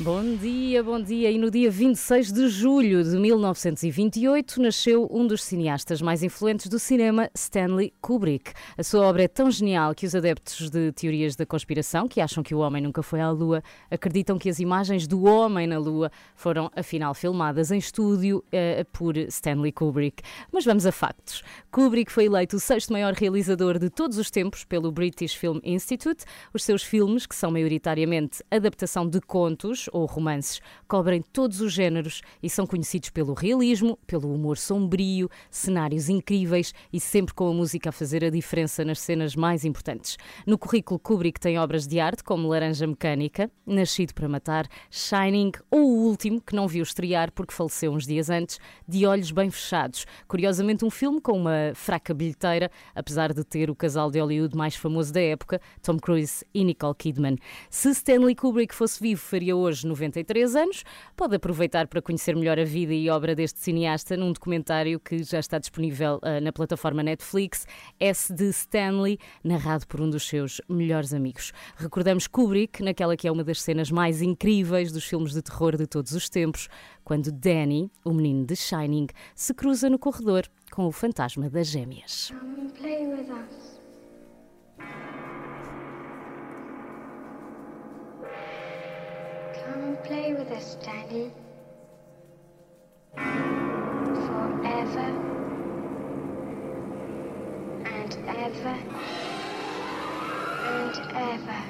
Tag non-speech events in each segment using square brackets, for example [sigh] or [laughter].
Bom dia, bom dia. E no dia 26 de julho de 1928 nasceu um dos cineastas mais influentes do cinema, Stanley Kubrick. A sua obra é tão genial que os adeptos de teorias da conspiração, que acham que o homem nunca foi à Lua, acreditam que as imagens do homem na Lua foram afinal filmadas em estúdio eh, por Stanley Kubrick. Mas vamos a factos. Kubrick foi eleito o sexto maior realizador de todos os tempos pelo British Film Institute. Os seus filmes, que são maioritariamente adaptação de contos ou romances, cobrem todos os géneros e são conhecidos pelo realismo, pelo humor sombrio, cenários incríveis e sempre com a música a fazer a diferença nas cenas mais importantes. No currículo Kubrick tem obras de arte como Laranja Mecânica, Nascido para Matar, Shining ou o último, que não viu estrear porque faleceu uns dias antes, De Olhos Bem Fechados. Curiosamente, um filme com uma fraca bilheteira, apesar de ter o casal de Hollywood mais famoso da época, Tom Cruise e Nicole Kidman. Se Stanley Kubrick fosse vivo, faria hoje 93 anos. Pode aproveitar para conhecer melhor a vida e obra deste cineasta num documentário que já está disponível uh, na plataforma Netflix, S de Stanley, narrado por um dos seus melhores amigos. Recordamos Kubrick naquela que é uma das cenas mais incríveis dos filmes de terror de todos os tempos, quando Danny, o menino de Shining, se cruza no corredor com o fantasma das gêmeas. Come and play with us. Come and play with us, Danny. Forever and ever and ever.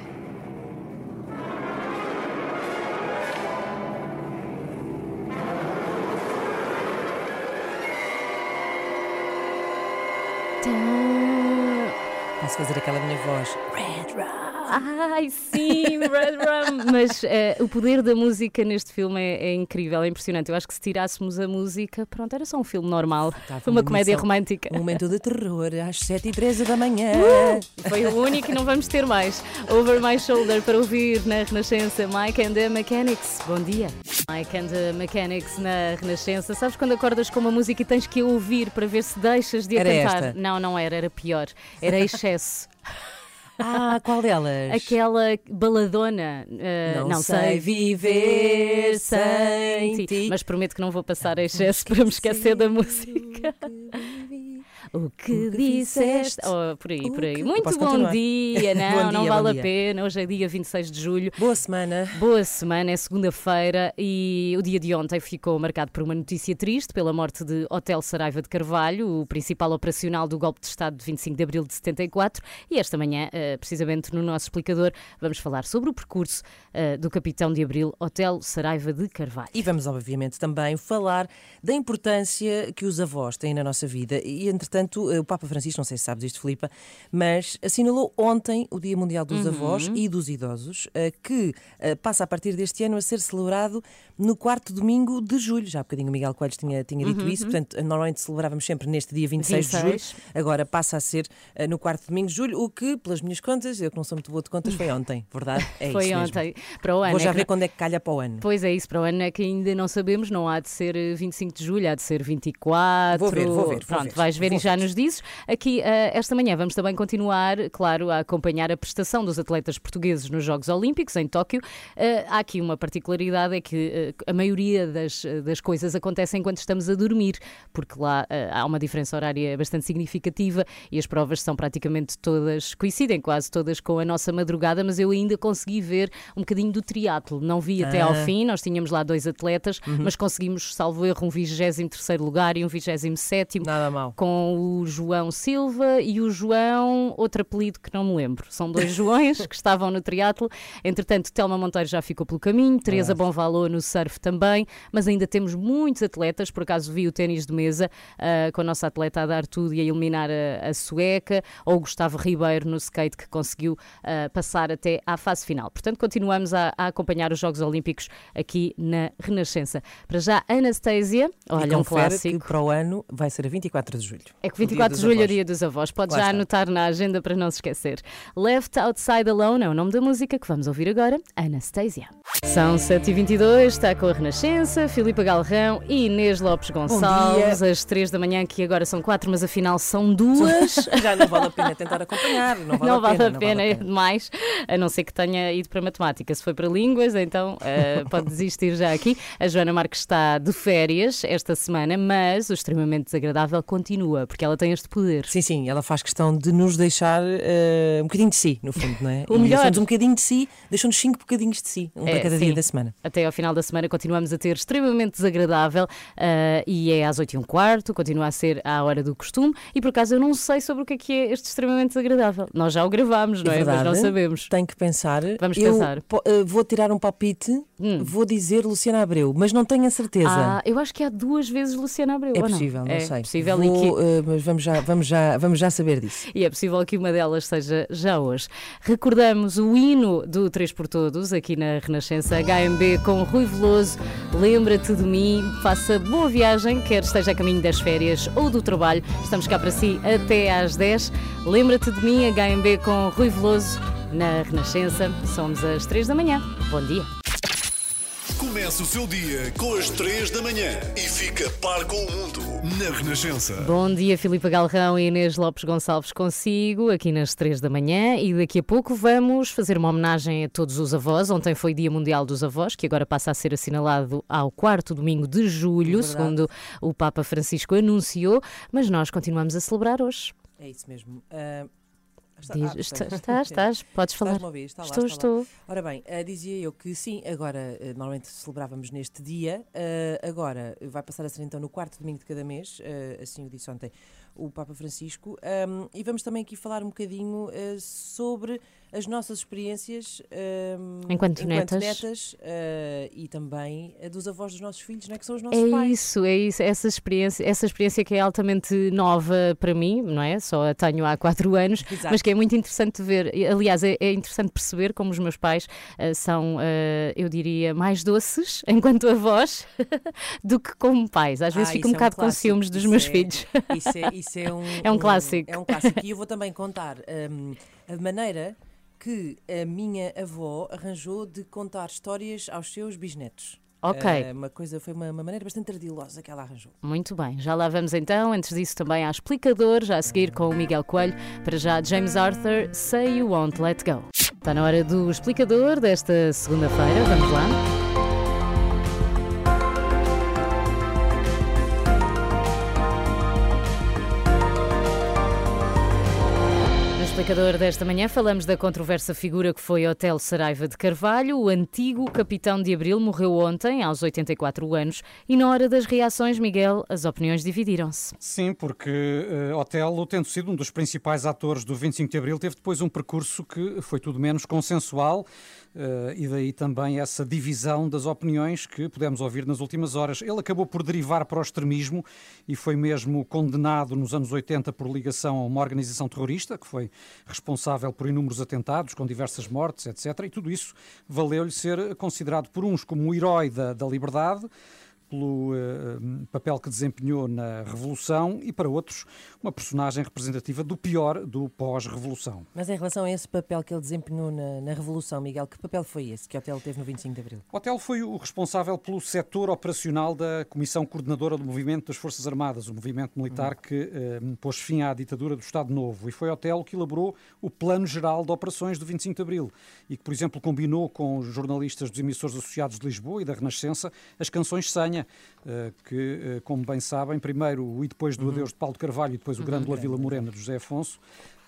Posso fazer aquela minha voz? Red Rum. Ai, sim, Red Rum. Mas eh, o poder da música neste filme é, é incrível, é impressionante. Eu acho que se tirássemos a música, pronto, era só um filme normal. Estava Foi uma uma comédia romântica. Um momento de terror às 7 e 13 da manhã. Foi o único e não vamos ter mais. Over My Shoulder para ouvir na Renascença. Mike and the Mechanics. Bom dia. Mike and the Mechanics na Renascença. Sabes quando acordas com uma música e tens que a ouvir para ver se deixas de a cantar? Não, não era, era pior. Era excesso. Ah, qual delas? Aquela baladona. uh, Não sei viver sem ti. Mas prometo que não vou passar a excesso para me esquecer da música. O que disseste? Oh, por aí, por aí. Muito bom continuar? dia, [laughs] não, Bom não dia, vale bom a pena. Hoje é dia 26 de julho. Boa semana. Boa semana, é segunda-feira e o dia de ontem ficou marcado por uma notícia triste pela morte de Hotel Saraiva de Carvalho, o principal operacional do golpe de Estado de 25 de abril de 74. E esta manhã, eh, precisamente no nosso explicador, vamos falar sobre o percurso eh, do capitão de abril, Hotel Saraiva de Carvalho. E vamos, obviamente, também falar da importância que os avós têm na nossa vida. E, entretanto, o Papa Francisco, não sei se sabes isto, Filipa, mas assinalou ontem o Dia Mundial dos Avós e dos Idosos, eh, que eh, passa a partir deste ano a ser celebrado no quarto domingo de julho. Já há bocadinho o Miguel Coelho tinha, tinha dito isso, portanto, normalmente celebrávamos sempre neste dia 26, de 26. julho, agora passa a ser eh, no quarto domingo de julho, o que, pelas minhas contas, eu que não sou muito boa de contas, foi ontem, verdade? É [laughs] Foi ontem. Para o ano. Vou já é que ver quando é que calha para o ano. Pois é, isso para o ano é que ainda não sabemos, não há de ser eh, 25 de julho, há de ser 24. Vou ver, vou ver, vou Pronto, ver, vais ver vou e já ver. nos dizes. Aqui, eh, esta manhã, vamos também continuar, claro, a acompanhar a prestação dos atletas portugueses nos Jogos Olímpicos em Tóquio. Eh, há aqui uma particularidade, é que eh, a maioria das, das coisas acontece enquanto estamos a dormir, porque lá há uma diferença horária bastante significativa e as provas são praticamente todas, coincidem quase todas com a nossa madrugada, mas eu ainda consegui ver um bocadinho do triatlo. Não vi até ao Ah. fim, nós tínhamos lá dois atletas, mas conseguimos, salvo erro, um 23 lugar e um 27 Nada mal. com o João Silva e o João, outro apelido que não me lembro. São dois Joões que estavam no triatlo. Entretanto, Telma Monteiro já ficou pelo caminho, Teresa Bonvalô no surf também, mas ainda temos muitos atletas. Por acaso vi o ténis de mesa uh, com a nossa atleta a dar tudo e a eliminar a, a sueca, ou o Gustavo Ribeiro no skate que conseguiu uh, passar até à fase final. Portanto, continuamos a, a, acompanhar os Jogos Olímpicos aqui na Renascença. Para já, Anastasia, olha, um clássico. para o ano vai ser a 24 de julho. É que 24 de julho é o dia dos avós. Pode já anotar na agenda para não se esquecer. Left Outside Alone é o nome da música que vamos ouvir agora, Anastasia. São 7h22, está com a Renascença, Filipe Galrão e Inês Lopes Gonçalves, às 3 da manhã, que agora são 4, mas afinal são duas. [laughs] Já não vale a pena tentar acompanhar. Não vale, não a, vale pena, a pena, vale a pena, é demais, a não ser que tenha ido para matemática. Se foi para línguas, então uh, [laughs] pode desistir já aqui. A Joana Marques está de férias esta semana, mas o extremamente desagradável continua, porque ela tem este poder. Sim, sim, ela faz questão de nos deixar uh, um bocadinho de si, no fundo, não é? [laughs] o melhor. um bocadinho de si, deixam-nos cinco bocadinhos de si, um é, para cada sim. dia da semana. Até ao final da semana continuamos a ter extremamente desagradável uh, e é às 8 e um quarto, continua a ser à hora do costume e por acaso eu não sei sobre o que é que é este extremamente desagradável. Nós já o gravámos, não é? Verdade, Mas não sabemos. Tenho que pensar. Vamos eu pensar. Uh, vou tirar um palpite, hum. vou dizer Luciana Abreu, mas não tenho a certeza. Ah, eu acho que há duas vezes Luciana Abreu. É possível, não, não é sei. Possível vou, e que... uh, mas vamos já, vamos, já, vamos já saber disso. E é possível que uma delas seja já hoje. Recordamos o hino do 3 por Todos aqui na Renascença HMB com Rui Veloso. Lembra-te de mim, faça boa viagem, quer esteja a caminho das férias ou do trabalho. Estamos cá para si até às 10. Lembra-te de mim, HMB com Rui Veloso na Renascença. Somos às 3 da manhã. Bom dia. Começa o seu dia com as 3 da manhã e fica par com o mundo na Renascença. Bom dia, Filipe Galrão e Inês Lopes Gonçalves consigo, aqui nas 3 da manhã. E daqui a pouco vamos fazer uma homenagem a todos os avós. Ontem foi Dia Mundial dos Avós, que agora passa a ser assinalado ao quarto domingo de julho, é segundo o Papa Francisco anunciou. Mas nós continuamos a celebrar hoje. É isso mesmo. Uh... Está, Diz, ah, estás, estás, [laughs] estás, podes falar. Estás ouvir, está lá, estou, está estou. Lá. Ora bem, uh, dizia eu que sim, agora uh, normalmente celebrávamos neste dia, uh, agora vai passar a ser então no quarto domingo de cada mês, assim o disse ontem o Papa Francisco, um, e vamos também aqui falar um bocadinho sobre as nossas experiências um, enquanto, enquanto netas, netas uh, e também a dos avós dos nossos filhos, não é? que são os nossos é pais. É isso, é isso, essa experiência, essa experiência que é altamente nova para mim, não é? Só a tenho há quatro anos, Exato. mas que é muito interessante ver. Aliás, é, é interessante perceber como os meus pais uh, são, uh, eu diria, mais doces [laughs] enquanto avós [laughs] do que como pais. Às vezes ah, fico um é bocado um com ciúmes dos meus é, filhos. [laughs] Isso é, isso é um, é um, um, clássico. É um clássico. E eu vou também contar um, a maneira que a minha avó arranjou de contar histórias aos seus bisnetos. Ok. Uh, uma coisa, foi uma, uma, maneira bastante ardilosa que ela arranjou. Muito bem, já lá vamos então. Antes disso, também há explicador, já a seguir com o Miguel Coelho. Para já, James Arthur, Say You Won't Let Go. Está na hora do explicador desta segunda-feira. Vamos lá. Explicador desta manhã falamos da controversa figura que foi Hotel Saraiva de Carvalho. O antigo capitão de Abril morreu ontem, aos 84 anos, e na hora das reações, Miguel, as opiniões dividiram-se. Sim, porque uh, Otelo, tendo sido um dos principais atores do 25 de Abril, teve depois um percurso que foi tudo menos consensual. Uh, e daí também essa divisão das opiniões que pudemos ouvir nas últimas horas. Ele acabou por derivar para o extremismo e foi mesmo condenado nos anos 80 por ligação a uma organização terrorista, que foi responsável por inúmeros atentados, com diversas mortes, etc. E tudo isso valeu-lhe ser considerado por uns como o herói da, da liberdade pelo uh, papel que desempenhou na Revolução e para outros uma personagem representativa do pior do pós-Revolução. Mas em relação a esse papel que ele desempenhou na, na, Revolução, Miguel, que papel foi esse que Otelo teve no 25 de Abril? Otelo foi o responsável pelo setor operacional da Comissão Coordenadora do Movimento das Forças Armadas, o movimento militar hum. que uh, pôs fim à ditadura do Estado Novo. E foi Otelo que elaborou o Plano Geral de Operações do 25 de Abril e que, por exemplo, combinou com os jornalistas dos emissores associados de Lisboa e da Renascença as canções Senha eh, que, eh, como bem sabem, primeiro o E depois do uhum. Adeus de Paulo de Carvalho e depois o Grande uhum. Vila Morena de José Afonso,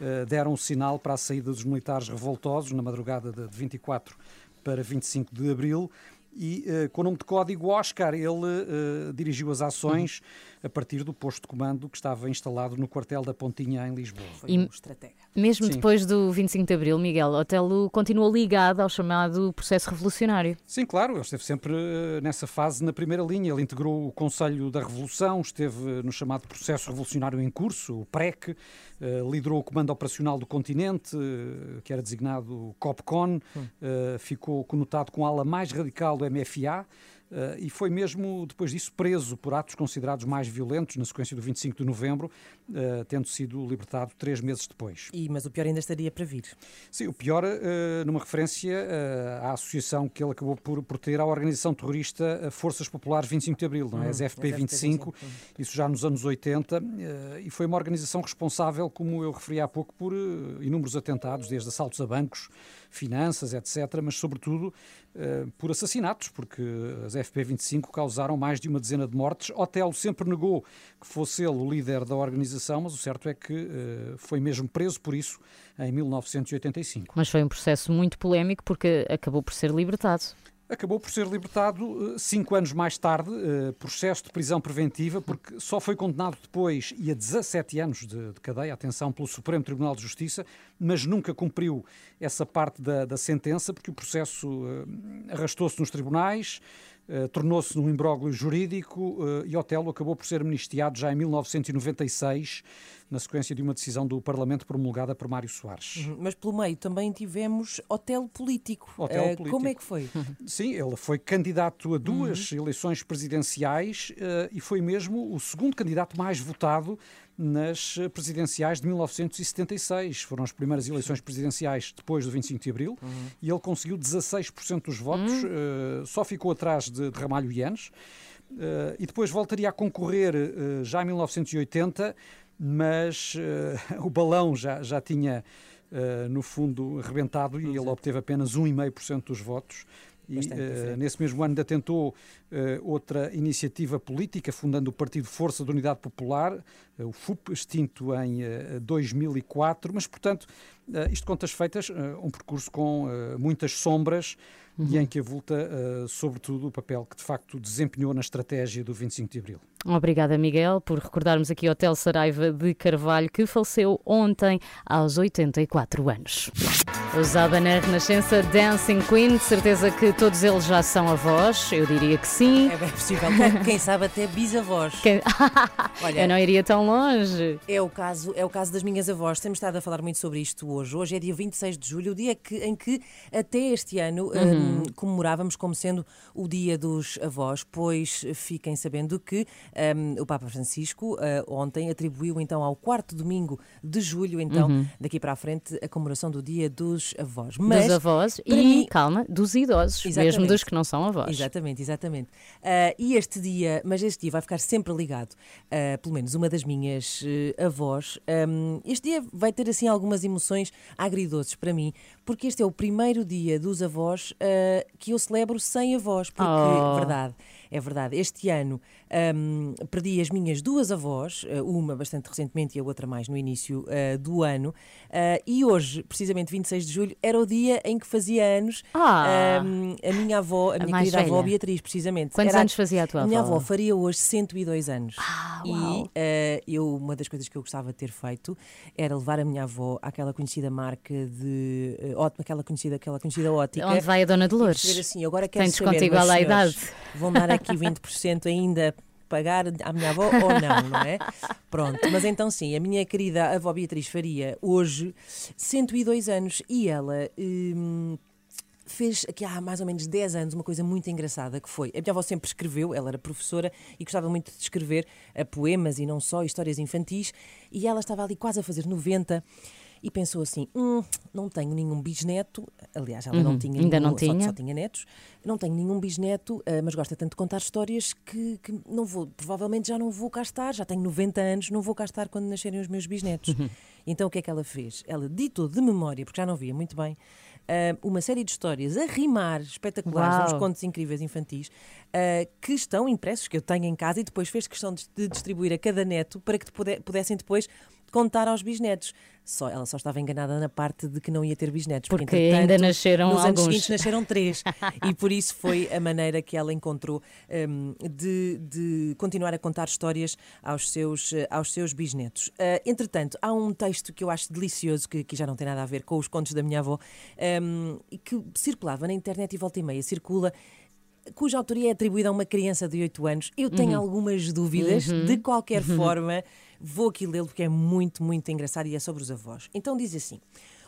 eh, deram um sinal para a saída dos militares revoltosos na madrugada de 24 para 25 de abril e uh, com o nome de código Oscar ele uh, dirigiu as ações a partir do posto de comando que estava instalado no quartel da Pontinha, em Lisboa. Foi um estratega. Mesmo Sim. depois do 25 de Abril, Miguel, Otelo continua ligado ao chamado processo revolucionário. Sim, claro, ele esteve sempre eh, nessa fase na primeira linha. Ele integrou o Conselho da Revolução, esteve no chamado processo revolucionário em curso, o PREC, eh, liderou o Comando Operacional do Continente, eh, que era designado COPCON, eh, ficou conotado com a ala mais radical do MFA. Eh, e foi mesmo depois disso preso por atos considerados mais violentos na sequência do 25 de novembro, eh, tendo sido libertado três meses depois. E, mas o pior ainda estaria para vir. Sim, o pior, eh, numa referência à associação que ele acabou por, por ter à organização terrorista Forças Populares 25 de Abril, não é? Hum, as as FP25, isso já nos anos 80, eh, e foi uma organização responsável, como eu referi há pouco, por inúmeros atentados, desde assaltos a bancos, finanças, etc., mas sobretudo eh, por assassinatos, porque as FP25 causaram mais de uma dezena de mortes. Otelo sempre negou que fosse ele o líder da organização, mas o certo é que eh, foi mesmo preso por isso em 1985. Mas foi um processo muito polémico porque acabou por ser libertado. Acabou por ser libertado eh, cinco anos mais tarde, eh, processo de prisão preventiva, porque só foi condenado depois e a 17 anos de, de cadeia, atenção, pelo Supremo Tribunal de Justiça, mas nunca cumpriu essa parte da, da sentença, porque o processo eh, arrastou-se nos tribunais, eh, tornou-se num imbróglio jurídico eh, e Otelo acabou por ser amnistiado já em 1996, na sequência de uma decisão do Parlamento promulgada por Mário Soares. Uhum. Mas pelo meio também tivemos hotel político. Hotel Eh, político. Como é que foi? [laughs] Sim, ele foi candidato a duas eleições presidenciais e foi mesmo o segundo candidato mais votado nas eh, presidenciais de 1976. Foram as primeiras eleições presidenciais depois do 25 de Abril e ele conseguiu 16% dos votos, eh, só ficou atrás de, de Ramalho Yanes. Eh, e depois voltaria a concorrer eh, já em 1980, mas [laughs] o balão já, já tinha, no fundo, rebentado e ele obteve apenas 1,5% dos votos. E diferente. nesse mesmo ano ainda tentou eh, outra iniciativa política, fundando o Partido Força de Unidade Popular, eh, o FUP, extinto em eh, 2004. Mas, portanto, isto contas feitas, um percurso com muitas sombras e em que avulta, sobretudo, o papel que de facto desempenhou na estratégia do 25 de Abril. Obrigada, Miguel, por recordarmos aqui o Hotel Saraiva de Carvalho, que faleceu ontem aos 84 anos. Usada na Renascença Dancing Queen, de certeza que todos eles já são avós, eu diria que sim. É bem possível. Quem- sabe até bisavós. Quem- [laughs] Olha, Eu não iria tão longe. É o, caso, é o caso das minhas avós. Temos estado a falar muito sobre isto hoje. Hoje é dia 26 de julho, o dia que, em que até este ano hum, comemorávamos como sendo o dia dos avós, pois fiquem sabendo que hum, o Papa Francisco ah, ontem atribuiu então ao quarto domingo de julho, então, daqui para a frente, a comemoração do dia dos avós. Mas, dos avós e, mim- calma, dos idosos, mesmo Exatamente. dos que não são avós. Exatamente, exatamente. Ah, e este dia, mas este dia vai ficar sempre ligado, ah, pelo menos uma das minhas avós. Ahm, este dia vai ter assim algumas emoções agridoces para mim, porque este é o primeiro dia dos avós que eu celebro sem avós, porque Oh. é verdade. É verdade. Este ano ahm, perdi as minhas duas avós, ah, uma bastante recentemente e a outra mais no início ah, do ano. Ah, e hoje, precisamente 26 de julho, era o dia em que fazia anos Ah. ahm, a minha avó, a, minha mais querida avó velha. Beatriz, precisamente. Quantos Era anos fazia a tua a minha avó? avó faria hoje 102 anos. Ah, e uau. eh, eu, uma das coisas que eu gostava de ter feito era levar a minha avó àquela conhecida marca de eh, ótima, aquela conhecida, aquela conhecida ótica. Onde vai a Dona e Dolores? perceber assim, agora quero desconto saber, meus à idade. Vão dar aqui 20% ainda pagar à minha avó ou não, não é? Pronto, mas então sim, a minha querida avó Beatriz faria hoje 102 anos e ela hum, fez aqui há mais ou menos 10 anos uma coisa muito engraçada que foi, a minha avó sempre escreveu, ela era professora e gostava muito de escrever eh, poemas e não só, histórias infantis, e ela estava ali quase a fazer 90 e pensou assim, hum, não tenho nenhum bisneto, aliás ela não tinha Uhum. ainda nenhum, não só- tinha. só tinha netos, não tenho nenhum bisneto, eh, mas gosta tanto de contar histórias que, que não vou, provavelmente já não vou cá estar, já tenho 90 anos, não vou cá estar quando nascerem os meus bisnetos. Uhum. Então o que é que ela fez? Ela ditou de memória, porque já não via muito bem, eh, uma série de histórias a rimar, espetaculares, Uau. uns contos incríveis infantis, eh, que estão impressos, que eu tenho em casa, e depois fez questão de, distribuir a cada neto para que pudessem depois contar aos bisnetos. Só, ela só estava enganada na parte de que não ia ter bisnetos. Porque ainda entretanto, nasceram nos anos alguns. seguintes nasceram três. [laughs] e por isso foi a maneira que ela encontrou hum, de, de continuar a contar histórias aos seus, eh, aos seus bisnetos. Ah, entretanto, há um texto que eu acho delicioso, que, que já não tem nada a ver com os contos da minha avó, e que circulava na internet e volta e meia circula cuja autoria é atribuída a uma criança de 8 anos. Eu tenho algumas dúvidas, de qualquer forma, vou aqui lê-lo porque é muito, muito engraçado e é sobre os avós. Então diz assim: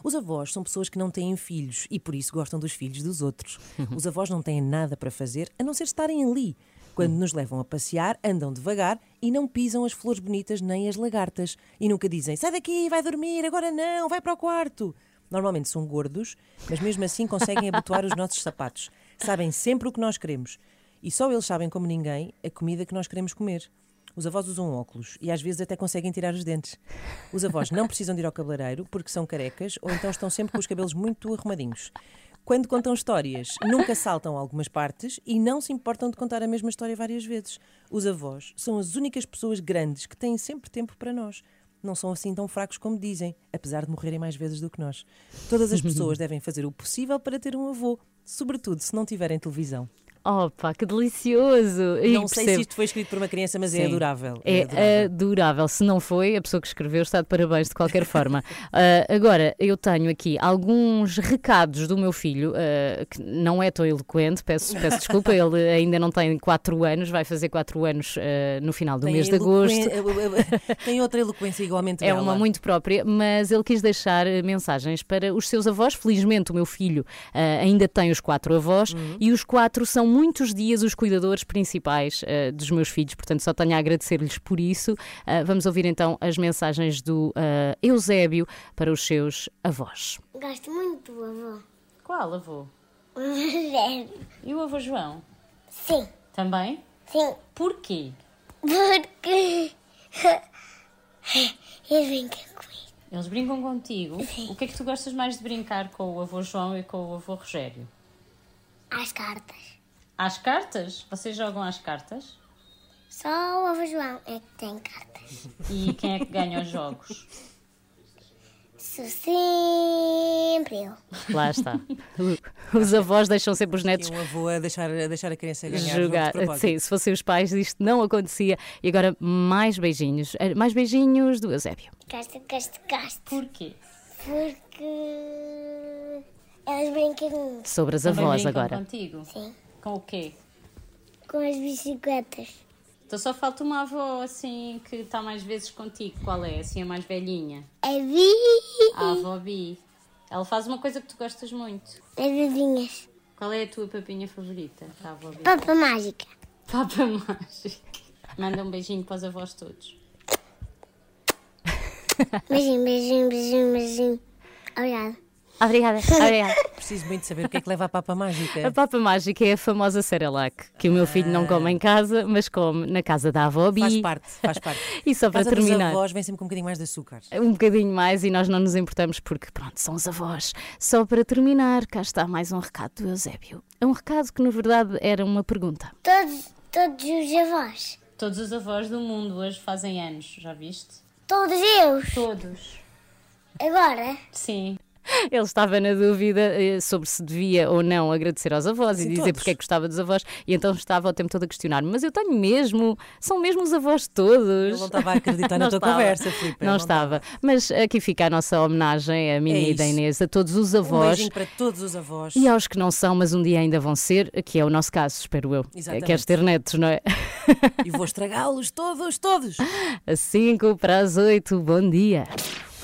os avós são pessoas que não têm filhos e por isso gostam dos filhos dos outros. [laughs] Os avós não têm nada para fazer a não ser estarem ali. Quando nos levam a passear, andam devagar e não pisam as flores bonitas nem as lagartas. E nunca dizem: sai daqui, vai dormir, agora não, vai para o quarto. Normalmente são gordos, mas mesmo assim conseguem abotoar os nossos sapatos. Sabem sempre o que nós queremos. E só eles sabem, como ninguém, a comida que nós queremos comer. Os avós usam óculos e às vezes até conseguem tirar os dentes. Os avós não precisam de ir ao cabeleireiro porque são carecas ou então estão sempre com os cabelos muito arrumadinhos. Quando contam histórias, nunca saltam algumas partes e não se importam de contar a mesma história várias vezes. Os avós são as únicas pessoas grandes que têm sempre tempo para nós. Não são assim tão fracos como dizem, apesar de morrerem mais vezes do que nós. Todas as pessoas [laughs] devem fazer o possível para ter um avô, sobretudo se não tiverem televisão. Opa, que delicioso! E não sei percebo. se isto foi escrito por uma criança, mas é Sim. adorável. É adorável. adorável. Se não foi, a pessoa que escreveu está de parabéns de qualquer forma. [laughs] Ah, agora, eu tenho aqui alguns recados do meu filho, ah, que não é tão eloquente, peço, peço desculpa, [laughs] ele ainda não tem 4 anos, vai fazer 4 anos ah, no final do Tem mês de agosto. Tem outra eloquência igualmente É bela. uma muito própria, mas ele quis deixar mensagens para os seus avós. Felizmente, o meu filho ainda tem os quatro avós Uhum. e os quatro são muitos dias os cuidadores principais ah, dos meus filhos. Portanto, só tenho a agradecer-lhes por isso. Ah, vamos ouvir então as mensagens do ah, Eusébio para os seus avós. Gosto muito do avô. Qual avô? Sério. E o avô João? Sim, Também? sim. Porquê? Porque [laughs] eles brincam comigo. Eles brincam contigo. O que é que tu gostas mais de brincar com o avô João e com o avô Rogério? Às cartas. Às cartas? Vocês jogam às cartas? Só o avô João é que tem cartas. E quem é que ganha os jogos? Sou sempre eu. Lá está. Os avós deixam sempre os netos E um avô a deixar, a deixar a criança ganhar jogar. Sim, se fossem os pais, isto não acontecia. E agora, mais beijinhos. Eh, Mais beijinhos do Eusébio. Gosto, gosto, gosto. Porquê? Porque elas brincam comigo. Sobre as Também avós brincam agora. contigo? Sim. Com o quê? Com as bicicletas. Então só falta uma avó assim que está mais vezes contigo. Qual é? Assim a mais velhinha? É vi. A avó Bi. Ela faz uma coisa que tu gostas muito. As vizinhas. Qual é a tua papinha favorita? Da avó Bi? Papa mágica. Papa [laughs] mágica. Manda um beijinho para os avós todos. Beijinho, beijinho, beijinho, beijinho. Obrigada. Obrigada. Obrigada. Preciso muito saber o que é que leva a papa mágica. A papa mágica é a famosa Cerelac, que o meu filho não come em casa, mas come na casa da avó Bi. Faz parte, faz parte. [laughs] E só para terminar. avós vem sempre com um bocadinho mais de açúcar. um bocadinho mais e nós não nos importamos porque, pronto, são os avós. Só para terminar, cá está mais um recado do Eusébio. É um recado que, na verdade, era uma pergunta. Todos, todos os avós. Todos os avós do mundo hoje fazem anos, já viste? Todos eles. Todos. Agora. Sim. [laughs] Ele estava na dúvida eh, sobre se devia ou não agradecer aos avós e Sim, dizer todos. porque é que gostava dos avós, e então estava o tempo todo a questionar-me: mas eu tenho mesmo, são mesmo os avós todos. Ele não estava a acreditar [laughs] na Não tua estava. conversa, Filipe. Não, estava. Mas aqui fica a nossa homenagem, a minha É e da. Inês, a todos os Um avós. beijinho para todos os avós. E aos que não são, mas um dia ainda vão ser, que é o nosso caso, espero eu. Exatamente. Queres ter netos, não é? E vou estragá-los todos, todos. [laughs] Às 5 para as 8, bom dia.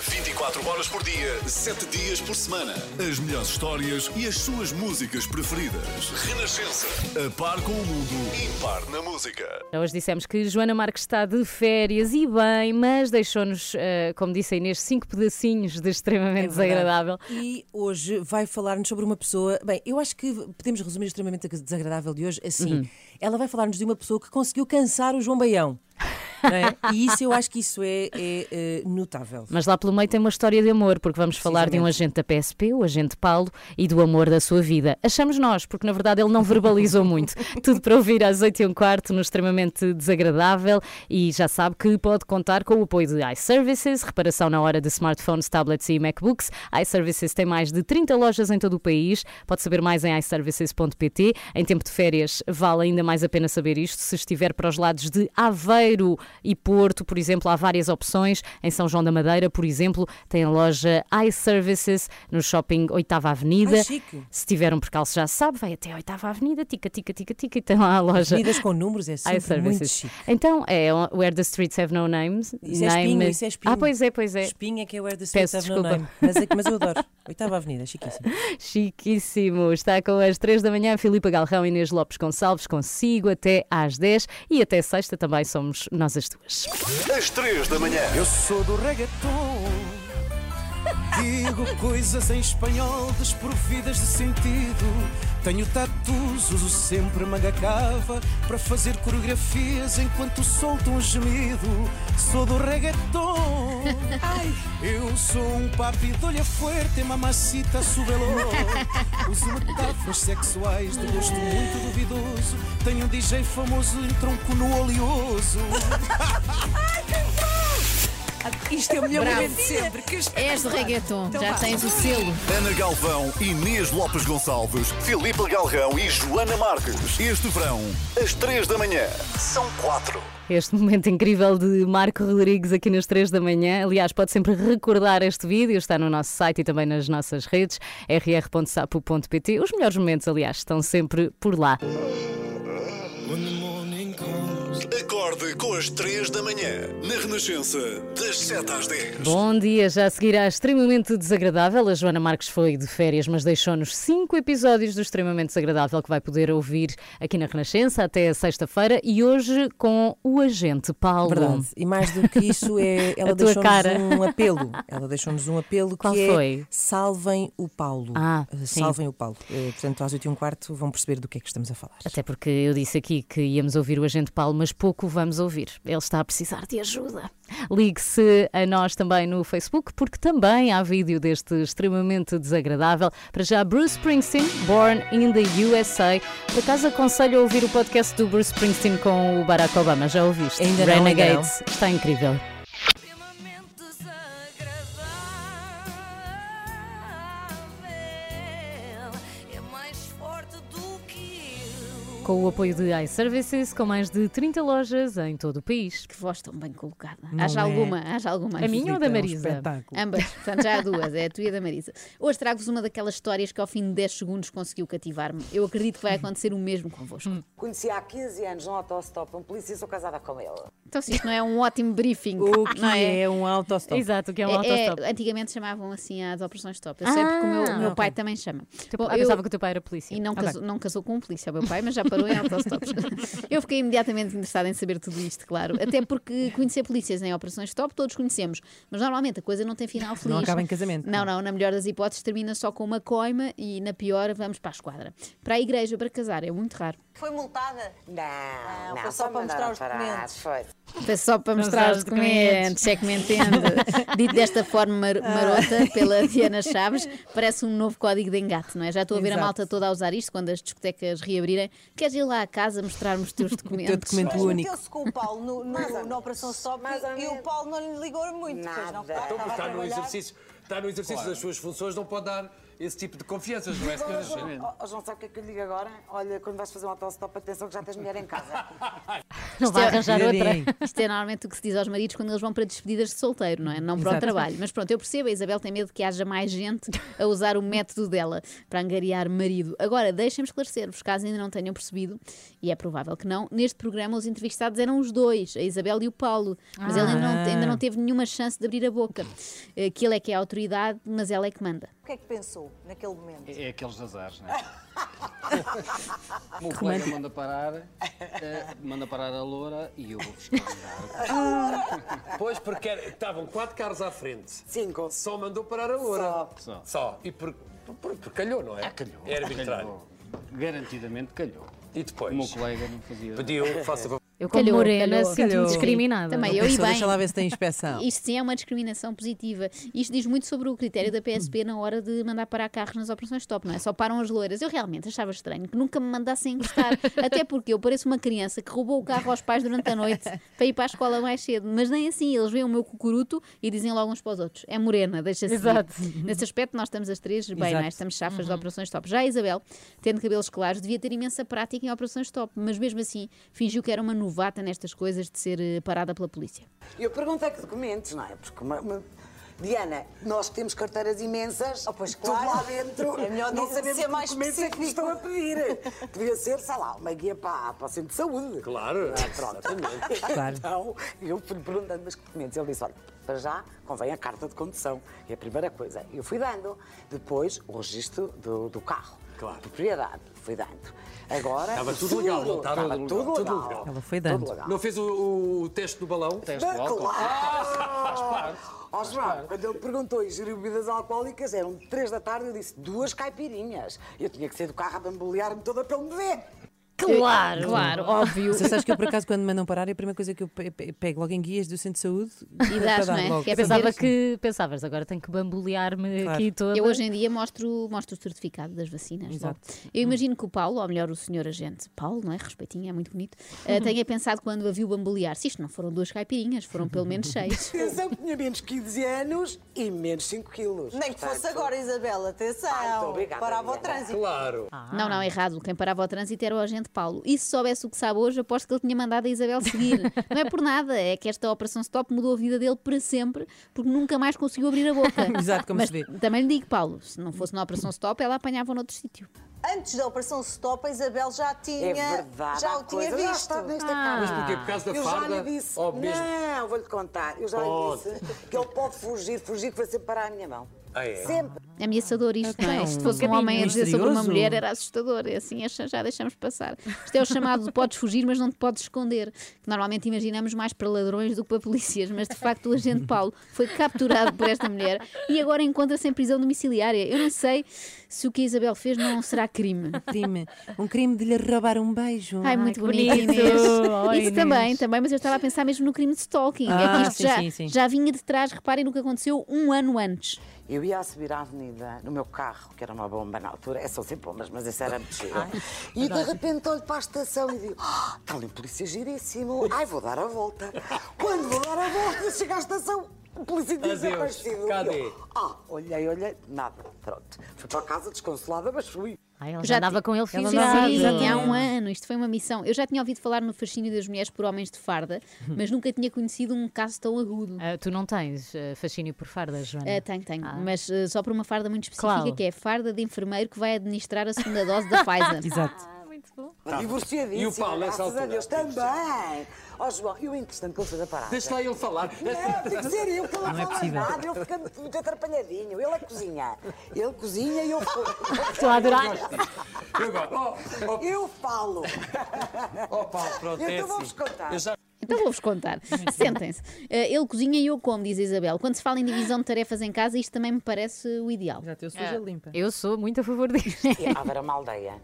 24 horas por dia, 7 dias por semana. As melhores histórias e as suas músicas preferidas. Renascença. A par com o mundo, impar na música. Hoje dissemos que Joana Marques está de férias e bem, mas deixou-nos, eh, como disse a Inês, cinco pedacinhos de extremamente É desagradável. E hoje vai falar-nos sobre uma pessoa. Bem, eu acho que podemos resumir o extremamente desagradável de hoje assim. Uhum. Ela vai falar-nos de uma pessoa que conseguiu cansar o João Baião. É? E isso eu acho que isso é, é, é, notável. Mas lá pelo meio tem uma história de amor, porque vamos falar de um agente da PSP, o agente Paulo, e do amor da sua vida. Achamos nós, porque na verdade ele não verbalizou muito. [laughs] Tudo para ouvir às 8 e um quarto, no extremamente desagradável, e já sabe que pode contar com o apoio de iServices, reparação na hora de smartphones, tablets e MacBooks. iServices tem mais de 30 lojas em todo o país. Pode saber mais em iServices.pt. Em tempo de férias, vale ainda mais a pena saber isto. Se estiver para os lados de Aveiro e Porto, por exemplo, há várias opções. Em São João da Madeira, por exemplo, tem a loja iServices no shopping 8 Avenida. Ai, chique. Se tiver um percalço, já sabe, vai até a 8 Avenida, tica, tica, tica, tica, e tem lá a loja. Avenidas com números é sempre muito chique. Então, é Where the Streets Have No Names. Isso é espinho, isso é espinho. Ah, pois é, pois é. Espinho é que é Where the Streets Peço Have No desculpa. Name. Mas, é- mas eu adoro. Oitava Avenida, chiquíssimo. [laughs] Chiquíssimo. Está com as 3 da manhã, Filipe Galrão e Inês Lopes Gonçalves, consigo até às 10 e até sexta também somos nós as duas. Às 3 da manhã. Eu sou do reggaeton. Digo coisas em espanhol desprovidas de sentido. Tenho tatus, uso sempre manga cava para fazer coreografias enquanto solto um gemido. Sou do reggaeton. Ai, eu sou um papi de olho fuerte, mamacita subelo. Uso metáforas sexuais de gosto muito duvidoso. Tenho um DJ famoso em tronco no oleoso. Isto é o melhor Bravo. momento de sempre. Que És do reggaeton, já tens o selo. Ana Galvão, Inês Lopes Gonçalves, Filipe Galrão e Joana Marques. Este verão, às 3 da manhã, são 4. Este momento incrível de Marco Rodrigues aqui nas 3 da manhã. Aliás, pode sempre recordar este vídeo, está no nosso site e também nas nossas redes, rr.sapo.pt. Os melhores momentos, aliás, estão sempre por lá. Acorde com as 3 da manhã, na Renascença, das 7 às 10. Bom dia, já seguirá extremamente desagradável. A Joana Marques foi de férias, mas deixou-nos cinco episódios do extremamente desagradável que vai poder ouvir aqui na Renascença até sexta-feira e hoje com o agente Paulo. Verdade. E mais do que isso, é, [laughs] ela A tua deixou-nos cara. um apelo. Ela deixou-nos um apelo Qual que foi? é salvem o Paulo. Ah, sim. salvem o Paulo. Uh, portanto, às 8 e um quarto vão perceber do que é que estamos a falar. Até porque eu disse aqui que íamos ouvir o agente Paulo, mas pouco vamos ouvir. Ele está a precisar de ajuda. Ligue-se a nós também no Facebook, porque também há vídeo deste extremamente desagradável. Para já, Bruce Springsteen, Born in the USA. Por acaso aconselho a ouvir o podcast do Bruce Springsteen com o Barack Obama. Já ouviste? Ainda não, ainda Renegades. Está incrível. Com o apoio de iServices, com mais de 30 lojas em todo o país. Que voz tão bem colocada. Não haja é? alguma, haja alguma. A minha ou da É um Marisa? Ambas, portanto já há duas, é a tua e a da Marisa. Hoje trago-vos uma daquelas histórias que ao fim de 10 segundos conseguiu cativar-me. Eu acredito que vai acontecer o mesmo convosco. Conheci há 15 anos num autostop um polícia e sou casada com ele. Então, se isto não é um ótimo briefing, O que não é? é um autostop? Exato, o que é um É- é- autostop. antigamente chamavam assim as operações stop. Eu sei porque o meu, o meu Ah, pai ok. também chama. Bom, ah, eu- pensava que o teu pai era polícia. E não, Ok. casou, não casou com um polícia, o meu pai, mas já parou [laughs] em autostops. [laughs] Eu fiquei imediatamente interessada em saber tudo isto, claro. Até porque conhecer polícias em operações stop todos conhecemos. Mas normalmente a coisa não tem final feliz. Não acaba em casamento. Não, não. Na melhor das hipóteses termina só com uma coima e na pior vamos para a esquadra. Para a igreja, para casar, é muito raro. Foi multada? Não, não, foi só para mostrar os documentos. Foi. Foi só para mostrar os documentos, é que me entende. [laughs] Dito desta forma mar- marota pela Diana Chaves, parece um novo código de engate, não é? Já estou a ver a Exato. malta toda a usar isto quando as discotecas reabrirem. Queres ir lá à casa mostrar-me os teus [laughs] documentos? documento Mas único. meteu-se com o Paulo no, no- na. Operação Stop ou e o. Paulo não lhe ligou muito. Pois não, Nada. Então, Está no exercício, está no exercício das suas funções, não pode dar esse tipo de confianças, não é, senhora? João, oh, João, sabe o que é que eu lhe digo agora? Olha, quando vais fazer um autostop, atenção que já tens mulher em casa. [laughs] Não vai é- arranjar outra. Isto é normalmente o que se diz aos maridos quando eles vão para despedidas de solteiro, não é? Não para o Exato. trabalho. Mas pronto, eu percebo, a Isabel tem medo que haja mais gente a usar o método dela para angariar marido. Agora, deixem-me esclarecer-vos, caso ainda não tenham percebido, e é provável que não, neste programa os entrevistados eram os dois, a Isabel e o Paulo. Mas ele ainda não, ainda não teve nenhuma chance de abrir a boca. Eh, Que ele é que é a autoridade, mas ela é que manda. O que é que pensou naquele momento? É aqueles azares, não é? [laughs] O meu colega manda parar, eh, manda parar a loura e eu vou fiscalizar. Pois, porque era- estavam quatro carros à frente. Cinco. Só mandou parar a loura. Só. Só. E por, por, por calhou, não é? Ah, calhou. É arbitrário. Calhou. Garantidamente calhou. E depois? O meu colega não fazia. Pediu, faça favor. Eu como Calhou, morena sinto-me discriminada. Também eu e Pessoa, bem. Deixa lá ver se tem inspeção. Isto sim é uma discriminação positiva. Isto diz muito sobre o critério da PSP na hora de mandar parar carros nas operações stop, não é? Só param as loiras. Eu realmente achava estranho que nunca me mandassem encostar. [laughs] Até porque eu pareço uma criança que roubou o carro aos pais durante a noite para ir para a escola mais cedo. Mas nem assim, eles veem o meu cucuruto e dizem logo uns para os outros: é morena, deixa-se. ir." Exato. [laughs] Nesse aspecto, nós estamos as três bem, não é? Exato. Estamos chafas de operações stop. Já a Isabel, tendo cabelos claros, devia ter imensa prática em operações stop, mas mesmo assim fingiu que era uma novata nestas coisas de ser eh, parada pela polícia. Eu perguntei que documentos, não é? Porque uma- uma- Diana, nós que temos carteiras imensas, pois tudo claro. lá dentro, É melhor não dizer- sabemos ser que mais documentos é que nos estão a pedir. Podia ser, sei lá, uma guia para, para o centro de saúde. Claro, Ah, pronto. Claro. Então, eu fui perguntando, mas que documentos? Ele disse, olha, para já convém a carta de condução, é a primeira coisa. Eu fui dando. Depois, o registro do, do carro. Claro. Propriedade, fui dando. Agora, Estava o tudo seguro, legal, não estava? Tudo legal, tudo legal. Ela foi Tudo dando. legal. Não fez o, o teste do balão? Teste do Ah, álcool. Claro! Ó João, quando ele perguntou e geriu bebidas alcoólicas, eram três da tarde, eu disse duas caipirinhas. Eu tinha que sair do carro a bambolear-me toda para ele me ver. Claro. Claro, óbvio. Você sabes que eu, por acaso, quando me mandam parar, é a primeira coisa que eu pe- pe- pego logo em guias do centro de saúde E dás, para não é? logo. Que é Pensava que pensavas, agora tenho que bambolear-me Claro. aqui toda. Eu hoje em dia mostro, mostro o certificado das vacinas. Exato. Bom, eu imagino que o Paulo, ou melhor, o senhor agente Paulo, não é? Respeitinho, é muito bonito, eh, tenha pensado quando a viu bambolear. Se isto não foram duas caipirinhas, foram pelo menos [laughs] seis. Atenção que tinha menos 15 anos e menos 5 quilos. Nem que fosse agora, Isabela, atenção. Ai, muito obrigada, Parava o trânsito. Claro. Não, não, errado. Quem parava o trânsito era o agente Paulo. E se soubesse o que sabe hoje, aposto que ele tinha mandado a Isabel seguir. [laughs] não é por nada, é que esta operação stop mudou a vida dele para sempre, porque nunca mais conseguiu abrir a boca. [laughs] Exato, como Mas se vê. também lhe digo, Paulo, se não fosse na operação stop, ela apanhava noutro sítio. Antes da Operação Stop, a Isabel já tinha. É verdade, já o tinha coisa, já visto. está nesta Ah. casa. Mas porquê? Por causa da eu já farda? lhe disse, Ou mesmo- não, vou-lhe contar, eu já Pode. lhe disse que ele pode fugir, fugir que vai sempre parar a minha mão. Ah, é? Sempre. É ameaçador isto, não é? Então, Se fosse um homem a dizer sobre uma mulher, era assustador. É Assim já deixamos passar. Isto é o chamado de podes fugir, mas não te podes esconder. Que normalmente imaginamos mais para ladrões do que para polícias, mas de facto o agente Paulo foi capturado por esta mulher e agora encontra-se em prisão domiciliária. Eu não sei se o que a Isabel fez não será crime. [laughs] Crime. Um crime de lhe roubar um beijo. Ai, muito bonito, bonito. Inês. Oh, Isso Inês. também, também, mas eu estava a pensar mesmo no crime de stalking. é que Ah, isto sim, já, sim, sim. já vinha de trás, reparem no que aconteceu um ano antes. Eu ia a subir à avenida no meu carro, que era uma bomba na altura, é só sem bombas, mas esse era muito giro. E de repente olho para a estação e digo: ah, está ali um polícia giríssimo, ai vou dar a volta. Quando vou dar a volta, chego à estação, Adeus, desaparecido. cadê? Ah, olhei, olhei, nada, pronto. Fui para casa desconsolada, mas fui. Ai, já andava com ele fisgado. Sim, já tinha há um ano. Isto foi uma missão. Eu já tinha ouvido falar no fascínio das mulheres por homens de farda, [laughs] mas nunca tinha conhecido um caso tão agudo. Ah, tu não tens ah, fascínio por fardas, Joana? Ah, tenho, tenho, mas ah, só por uma farda muito específica, Qual? que é a farda de enfermeiro que vai administrar a segunda dose da [laughs] Pfizer. Exato. muito bom. Divorciadíssima, E o Paulo, nessa a altura? Deus, também. Ó João, eu interessante que ele fez a parada. Deixa lá ele falar. Não, tem que ser eu, que ele não, Não é fala nada, ele fica muito, atrapalhadinho. Ele é cozinha. Ele cozinha e eu Estou a adorar. Eu gosto. Oh, oh, Eu falo. oh, Paulo, pronto, é Então vamos assim. contar. Eu já- Então vou-vos contar. Sentem-se. Ah, ele cozinha e eu como, diz a Isabel. Quando se fala em divisão de tarefas em casa, isto também me parece o ideal. Já teu suja limpa. Eu sou muito a favor disso. E é uma aldeia.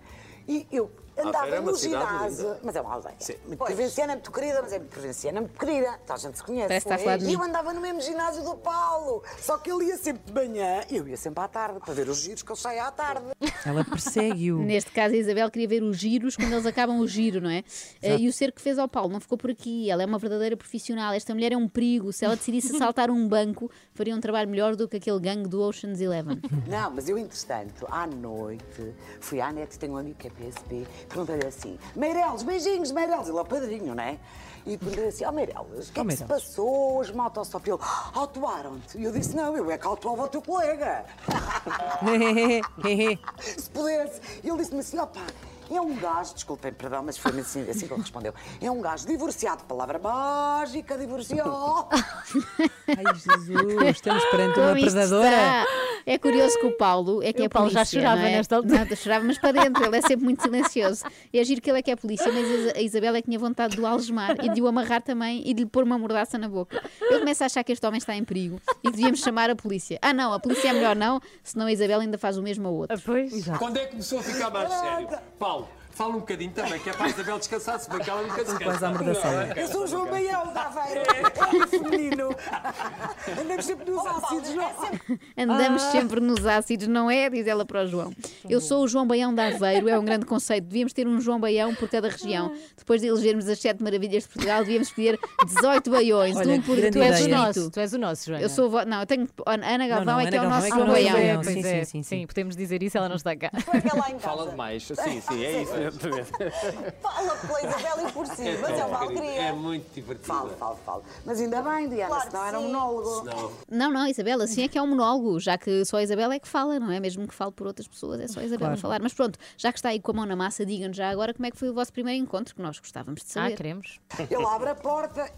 E eu andava no ginásio. Mas é uma aldeia. Sim. Muito provinciana, muito querida, mas é muito provinciana, muito querida. Então a gente se conhece. De e eu andava no mesmo ginásio do Paulo. Só que ele ia sempre de manhã e eu ia sempre à tarde, para ver os giros que eu saio à tarde. Ela persegue-o. [laughs] Neste caso, a Isabel queria ver os giros quando eles acabam o giro, não é? Eh, e o ser que fez ao Paulo não ficou por aqui. Ela é uma verdadeira profissional. Esta mulher é um perigo. Se ela decidisse [laughs] assaltar um banco, faria um trabalho melhor do que aquele gangue do Ocean's Eleven. Não, mas eu, entretanto, à noite, fui à net, tenho um amigo que é PSP, perguntei-lhe assim, Meireles, beijinhos, Meireles, ele é o padrinho, não é? E perguntei assim, ó oh, Meireles, o que é Oh, que se Meireles. passou autostop? E ele, "Ah, autuaram-te. E eu disse, não, eu é que autuava o teu colega. [laughs] [laughs] [laughs] se pudesse. E ele disse-me assim, opá, é um gajo, desculpem, perdão, mas foi assim, assim que ele respondeu, é um gajo divorciado, palavra mágica, divorciou. Ai, Jesus, estamos perante uma isto predadora. É curioso que o Paulo é que O é Paulo já polícia, chorava não é? nesta altura. Não, chorava, mas para dentro, ele é sempre muito silencioso. É giro que ele é que é polícia, mas a Isabel é que tinha vontade de o algemar e de o amarrar também e de lhe pôr uma mordaça na boca. Eu começo a achar que este homem está em perigo e que devíamos chamar a polícia. Ah, não, a polícia é melhor não, senão a Isabel ainda faz o mesmo a outro. Pois. Quando é que começou a ficar mais sério? Paulo, Fala um bocadinho também, que é para a Isabel descansar, se bem que ela nunca descansa. É? Eu sou o João Baião da Aveiro. É feminino. [laughs] Andamos sempre nos ácidos, não Andamos Ah. sempre nos ácidos, não é? Diz ela para o João. Eu sou o João Baião de Aveiro, é um grande conceito. Devíamos ter um João Baião por cada região. Depois de elegermos as sete maravilhas de Portugal, devíamos escolher 18 baiões, Olha, um por tu és o nosso. Tu és o nosso, Joana. Eu sou. Não, eu tenho. Ana Galvão não, é que é o Ana nosso João é que é o nosso Baião. Pois Sim, é, sim, podemos dizer isso, ela não está cá. Fala demais. Sim, sim, é isso. [laughs] exatamente. [laughs] Fala pela Isabel e por si, mas é uma É alegria. muito divertido. Falo, falo, falo. Mas ainda bem, Diana, Claro senão que era um monólogo. Não. Não, não, Isabel, assim é que é um monólogo, já que só a Isabel é que fala, não é? Mesmo que fale por outras pessoas, é só a Isabel Claro. a falar. Mas pronto, já que está aí com a mão na massa, digam-nos já agora como é que foi o vosso primeiro encontro, que nós gostávamos de Ah, saber. queremos. Ele abre a porta,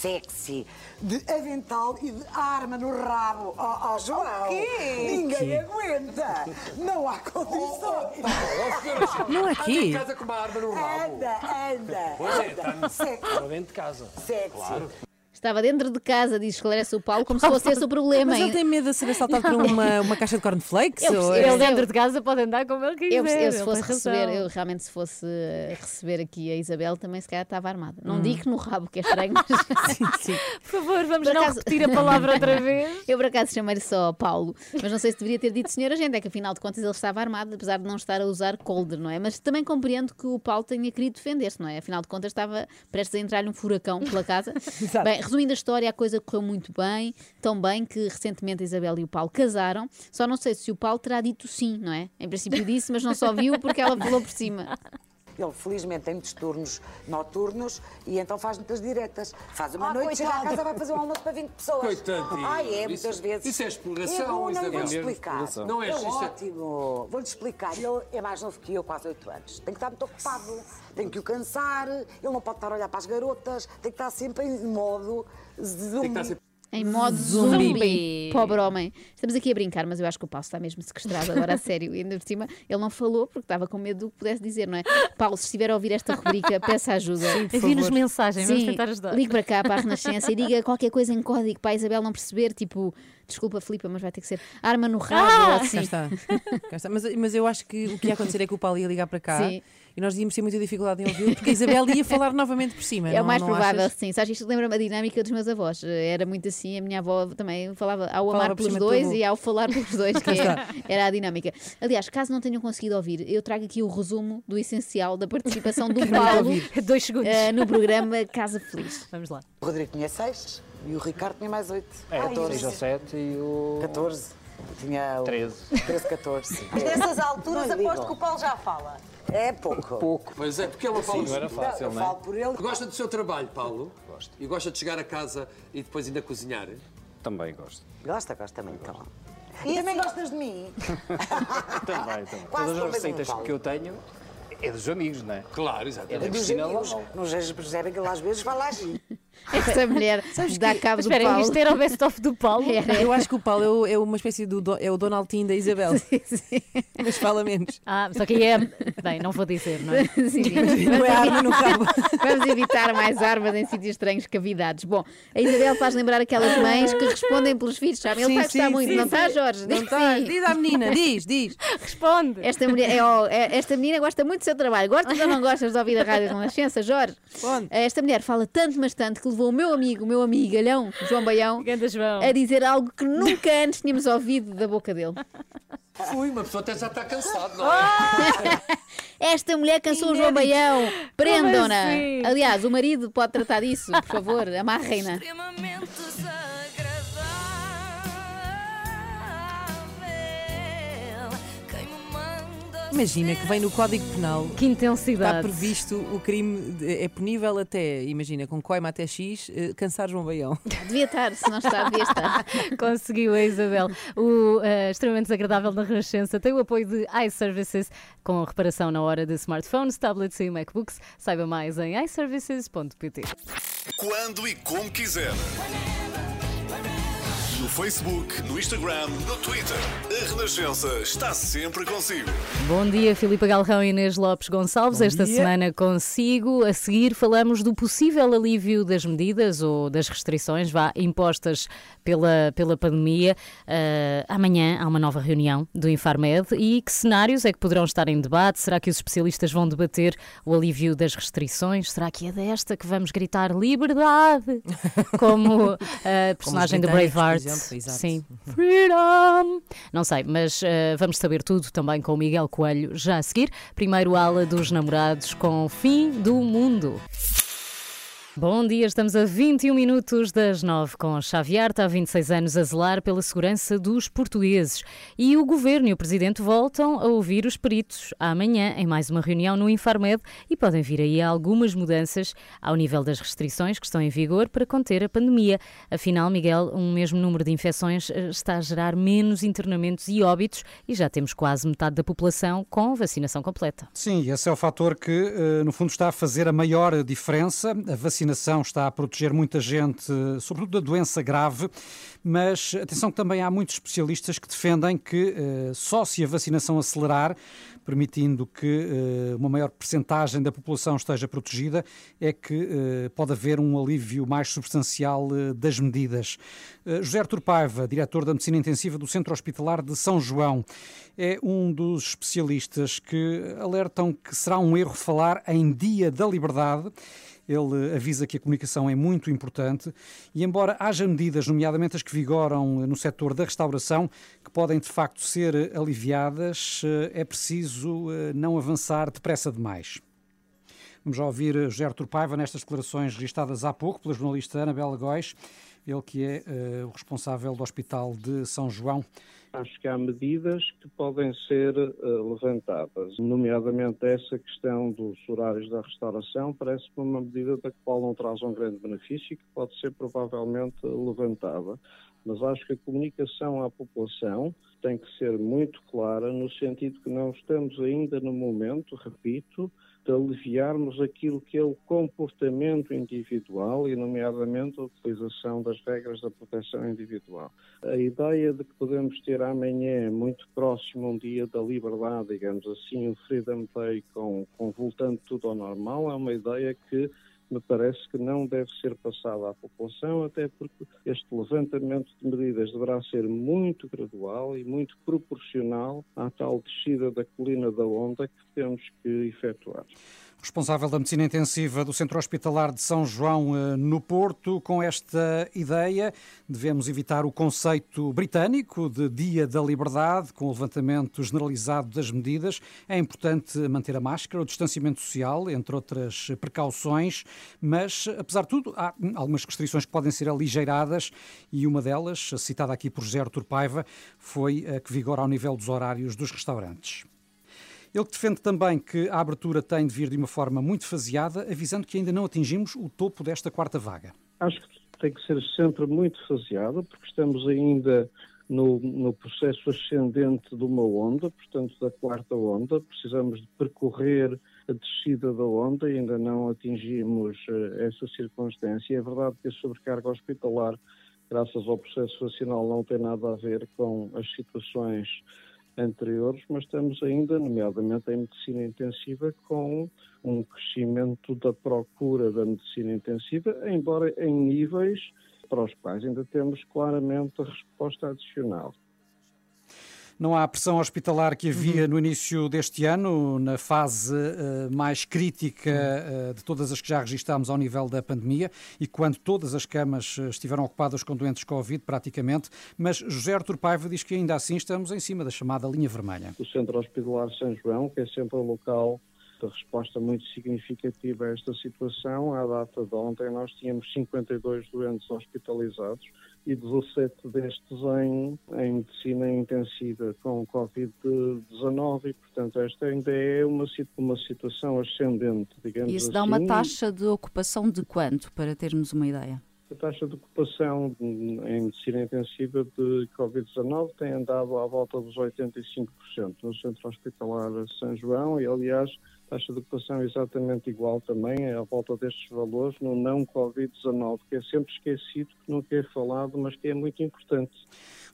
sexy, de avental e de arma no rabo. Oh, oh João, quê? ninguém aguenta. Não há condição. [laughs] Não é Anda em aqui. casa com uma arma no rabo. Anda, anda. Pois é, anda. está Sexy, dentro de casa. sexy. Estava dentro de casa, diz esclarece o Paulo, como se [laughs] fosse esse o problema. Mas ele tem medo de ser assaltado por uma, uma caixa de cornflakes? Eu ou- percebo. Ele dentro de casa pode andar como ele quiser. Eu, eu se ele fosse razão. receber, eu realmente se fosse eh, receber aqui a Isabel, também se calhar estava armada. Não Hum. digo que no rabo, que é estranho, mas [laughs] Por favor, vamos Por não acaso- repetir a palavra outra [laughs] vez. eu por acaso chamei-lhe só Paulo. Mas não sei se deveria ter dito senhor agente, é que afinal de contas ele estava armado, apesar de não estar a usar colder, não é? Mas também compreendo que o Paulo tenha querido defender-se, não é? Afinal de contas estava prestes a entrar-lhe um furacão pela casa. bem, resumindo a história, a coisa correu muito bem, tão bem que recentemente a Isabel e o Paulo casaram. Só não sei se o Paulo terá dito sim, não é? Em princípio disse, mas não só viu porque ela falou por cima. [laughs] Ele, felizmente, tem muitos turnos noturnos e então faz muitas diretas. Faz uma Ah, noite, chega à coitado. casa, vai fazer um almoço para 20 pessoas. Coitadinho. Ai, é, Isso- muitas vezes. isso é exploração, É bom, isso não, é explicar. Não é, é isso é- ótimo. Vou-lhe explicar. Ele é mais novo que eu, quase 8 anos. Tem que estar muito ocupado. Tem que o cansar. Ele não pode estar a olhar para as garotas. Tem que estar sempre em modo zumbi. estar sempre- Em modo Zumbi. zumbi. Pobre homem. Estamos aqui a brincar, mas eu acho que o Paulo está mesmo sequestrado agora a [laughs] sério. E ainda por cima, ele não falou porque estava com medo do que pudesse dizer, não é? Paulo, se estiver a ouvir esta rubrica, [laughs] peça ajuda. Envie-nos mensagem, vamos Sim, tentar ajudar. ligue para cá, para a Renascença, e diga qualquer coisa em código para a Isabel não perceber, tipo, desculpa, Filipa, mas vai ter que ser arma no rabo Ah! ou Cá assim. está. Cá está. Mas, mas eu acho que o que ia acontecer é que o Paulo ia ligar para cá Sim. e nós íamos ter muita dificuldade em ouvi-lo porque a Isabel ia falar novamente por cima. É não- o mais não provável, achas? sim. Sabes, isto lembra-me a dinâmica dos meus avós. Era muito assim, a minha avó também falava ao Falava amar pelos dois e ao falar pelos dois, que é- está. era a dinâmica. Aliás, caso não tenham conseguido ouvir, eu trago aqui o resumo do essencial da participação do [laughs] Paulo Dois segundos. eh, no programa Casa Feliz. Vamos lá. Rodrigo tinha 6 e o Ricardo tinha mais 8. É, 6 ou 7 e o 14. Tinha o- 13. 13, 14. Mas nessas alturas Não aposto que o Paulo já fala. É pouco. Pouco. Pois é, porque ele fala Sim, não era fácil, eu não é? falo por ele. Gosta do seu trabalho, Paulo? Gosto. E gosta de chegar a casa e depois ainda cozinhar? Também gosto. Gosta, gosta muito. Então. E E também assim- gostas de mim? [laughs] Também, também. Quase Todas as receitas que eu tenho é dos amigos, não é? Claro, É exatamente. da Dos Cristina amigos. Nos percebe que ele às vezes fala assim. [laughs] Esta mulher [laughs] dá cabo do espera, Paulo. isto era o best-of do Paulo? [laughs] Eu acho que o Paulo é, o- é uma espécie do Do- é o Donald Tim da Isabel, Sim, mas fala menos. Ah, só que aí é. Bem, não vou dizer, não é? sim, sim. Não é arma no rabo. Vamos evitar mais armas em sítios estranhos, cavidades. Bom, a Isabel faz lembrar aquelas mães que respondem pelos filhos, sabe? Ele Sim, vai gostar sim, muito, sim, não está, sim. Jorge? Não tá. sim. Diz à menina, diz, diz. Responde. Esta, mulher, é, é- esta menina gosta muito do seu trabalho. Gostas ou não gostas de ouvir a rádio com licença, Jorge? Onde? Esta mulher fala tanto, mas tanto, que levou o meu amigo, o meu amigalhão, João Baião, [laughs] João. a dizer algo que nunca antes tínhamos ouvido da boca dele. Fui, uma pessoa até já está cansada, não Ah! é? [laughs] Esta mulher cansou o João Baião. Prendam-na. assim? Aliás, o marido pode tratar disso, por favor. Amarrem-na. extremamente Imagina que vem no Código Penal. Que intensidade. Está previsto o crime, de- é punível até, imagina, com coima até X, eh, cansar João Baião. [laughs] Devia estar, se não está, devia estar. [laughs] Conseguiu a Isabel. O eh, extremamente desagradável na Renascença tem o apoio de iServices com reparação na hora de smartphones, tablets e MacBooks. Saiba mais em iServices.pt. Quando e como quiser. No Facebook, no Instagram, no Twitter. A Renascença está sempre consigo. Bom dia, Filipe Galrão e Inês Lopes Gonçalves. Bom Esta dia. semana consigo. A seguir falamos do possível alívio das medidas ou das restrições vá, impostas pela, pela pandemia. Ah, amanhã há uma nova reunião do Infarmed e que cenários é que poderão estar em debate? Será que os especialistas vão debater o alívio das restrições? Será que é desta que vamos gritar liberdade? [laughs] Como a personagem do Braveheart. Exato. Sim. Freedom! Não sei, mas eh, vamos saber tudo também com o Miguel Coelho já a seguir. Primeiro ala dos namorados com o fim do mundo. Bom dia, estamos a 21 minutos das 9 com Xavier, está há 26 anos a zelar pela segurança dos portugueses. E o Governo e o Presidente voltam a ouvir os peritos amanhã em mais uma reunião no Infarmed e podem vir aí algumas mudanças ao nível das restrições que estão em vigor para conter a pandemia. Afinal, Miguel, um mesmo número de infecções eh, está a gerar menos internamentos e óbitos e já temos quase metade da população com vacinação completa. Sim, esse é o fator que, eh, no fundo, está a fazer a maior diferença. A vacinação está a proteger muita gente, sobretudo da doença grave, mas atenção que também há muitos especialistas que defendem que eh, só se a vacinação acelerar, permitindo que eh, uma maior percentagem da população esteja protegida, é que eh, pode haver um alívio mais substancial das medidas. José Artur Paiva, diretor da Medicina Intensiva do Centro Hospitalar de São João, é um dos especialistas que alertam que será um erro falar em Dia da Liberdade. Ele avisa que a comunicação é muito importante e, embora haja medidas, nomeadamente as que vigoram no setor da restauração, que podem de facto ser aliviadas, é preciso eh, não avançar depressa demais. Vamos já ouvir Artur Paiva nestas declarações registadas há pouco pela jornalista Ana Bela Góis, ele que é eh, o responsável do Hospital de São João. Acho que há medidas que podem ser eh, levantadas, nomeadamente essa questão dos horários da restauração, parece-me uma medida da qual não traz um grande benefício e que pode ser provavelmente levantada. Mas acho que a comunicação à população tem que ser muito clara, no sentido que não estamos ainda no momento, repito, de aliviarmos aquilo que é o comportamento individual e, nomeadamente, a utilização das regras da proteção individual. A ideia de que podemos ter amanhã, muito próximo, um dia da liberdade, digamos assim, um Freedom Day com, com voltando tudo ao normal, é uma ideia que me parece que não deve ser passada à população, até porque este levantamento de medidas deverá ser muito gradual e muito proporcional à tal descida da colina da onda que temos que efetuar. Responsável da medicina intensiva do Centro Hospitalar de São João, eh, no Porto, com esta ideia, devemos evitar o conceito britânico de Dia da Liberdade, com o levantamento generalizado das medidas. É importante manter a máscara, o distanciamento social, entre outras precauções, mas, apesar de tudo, há algumas restrições que podem ser aligeiradas e uma delas, citada aqui por José Artur Paiva, foi a que vigora ao nível dos horários dos restaurantes. Ele defende também que a abertura tem de vir de uma forma muito faseada, avisando que ainda não atingimos o topo desta quarta vaga. Acho que tem que ser sempre muito faseada, porque estamos ainda no, no, processo ascendente de uma onda, portanto, da quarta onda. Precisamos de percorrer a descida da onda e ainda não atingimos uh, essa circunstância. É verdade que a sobrecarga hospitalar, graças ao processo vacinal, não tem nada a ver com as situações anteriores, mas estamos ainda, nomeadamente em medicina intensiva, com um crescimento da procura da medicina intensiva, embora em níveis para os quais ainda temos claramente a resposta adicional. Não há a pressão hospitalar que havia no início deste ano, na fase uh, mais crítica uh, de todas as que já registámos ao nível da pandemia e quando todas as camas eh, estiveram ocupadas com doentes Covid, praticamente. Mas José Artur Paiva diz que ainda assim estamos em cima da chamada linha vermelha. O Centro Hospitalar São João, que é sempre o local de resposta muito significativa a esta situação. À data de ontem, nós tínhamos 52 doentes hospitalizados e 17 destes em, em medicina intensiva com Covid-19 e, portanto, esta ainda é uma, uma situação ascendente, digamos Isso assim. dá uma taxa de ocupação de quanto, para termos uma ideia? A taxa de ocupação em medicina intensiva de Covid-19 tem andado à volta dos 85% no Centro Hospitalar São João e, aliás, a taxa de ocupação é exatamente igual também, é à volta destes valores, no não Covid-19, que é sempre esquecido, que nunca é falado, mas que é muito importante.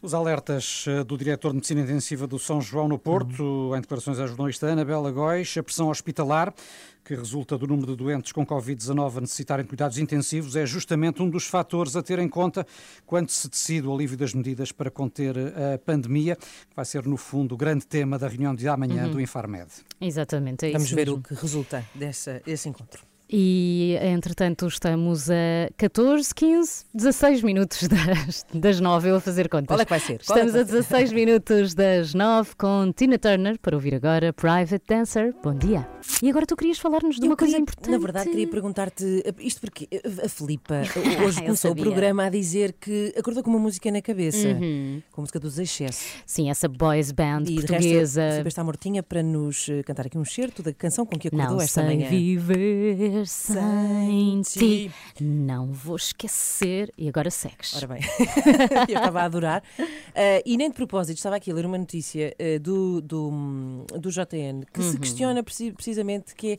Os alertas eh, do diretor de Medicina Intensiva do São João no Porto, em declarações à jornalista Anabela Góis, a pressão hospitalar, que resulta do número de doentes com Covid-19 a necessitarem de cuidados intensivos, é justamente um dos fatores a ter em conta quando se decide o alívio das medidas para conter a pandemia, que vai ser, no fundo, o grande tema da reunião de amanhã Uhum. do Infarmed. Exatamente, é Vamos isso ver mesmo. o que resulta dessa, desse encontro. E, entretanto, estamos a 14, 15, 16 minutos [laughs] das, das 9, eu a fazer contas. Qual é que vai ser? Qual é Estamos vai a 16 [laughs] minutos das 9 com Tina Turner para ouvir agora Private Dancer. Bom dia. E agora tu querias falar-nos de Eu uma coisa queria- importante. Na verdade, queria perguntar-te isto porque a Filipa [laughs] hoje começou o programa a dizer que acordou com uma música na cabeça, Uhum. com a música dos Excessos. Sim, essa boys band E portuguesa. Filipa está mortinha para nos eh, cantar aqui um certo da canção com que acordou Não esta manhã. viver sem ti, não vou esquecer. E agora segues. Ora bem, [laughs] eu estava a adorar. Eh, e nem de propósito, estava aqui a ler uma notícia eh, do, do, do JN que se Uhum. questiona preci- precisamente que é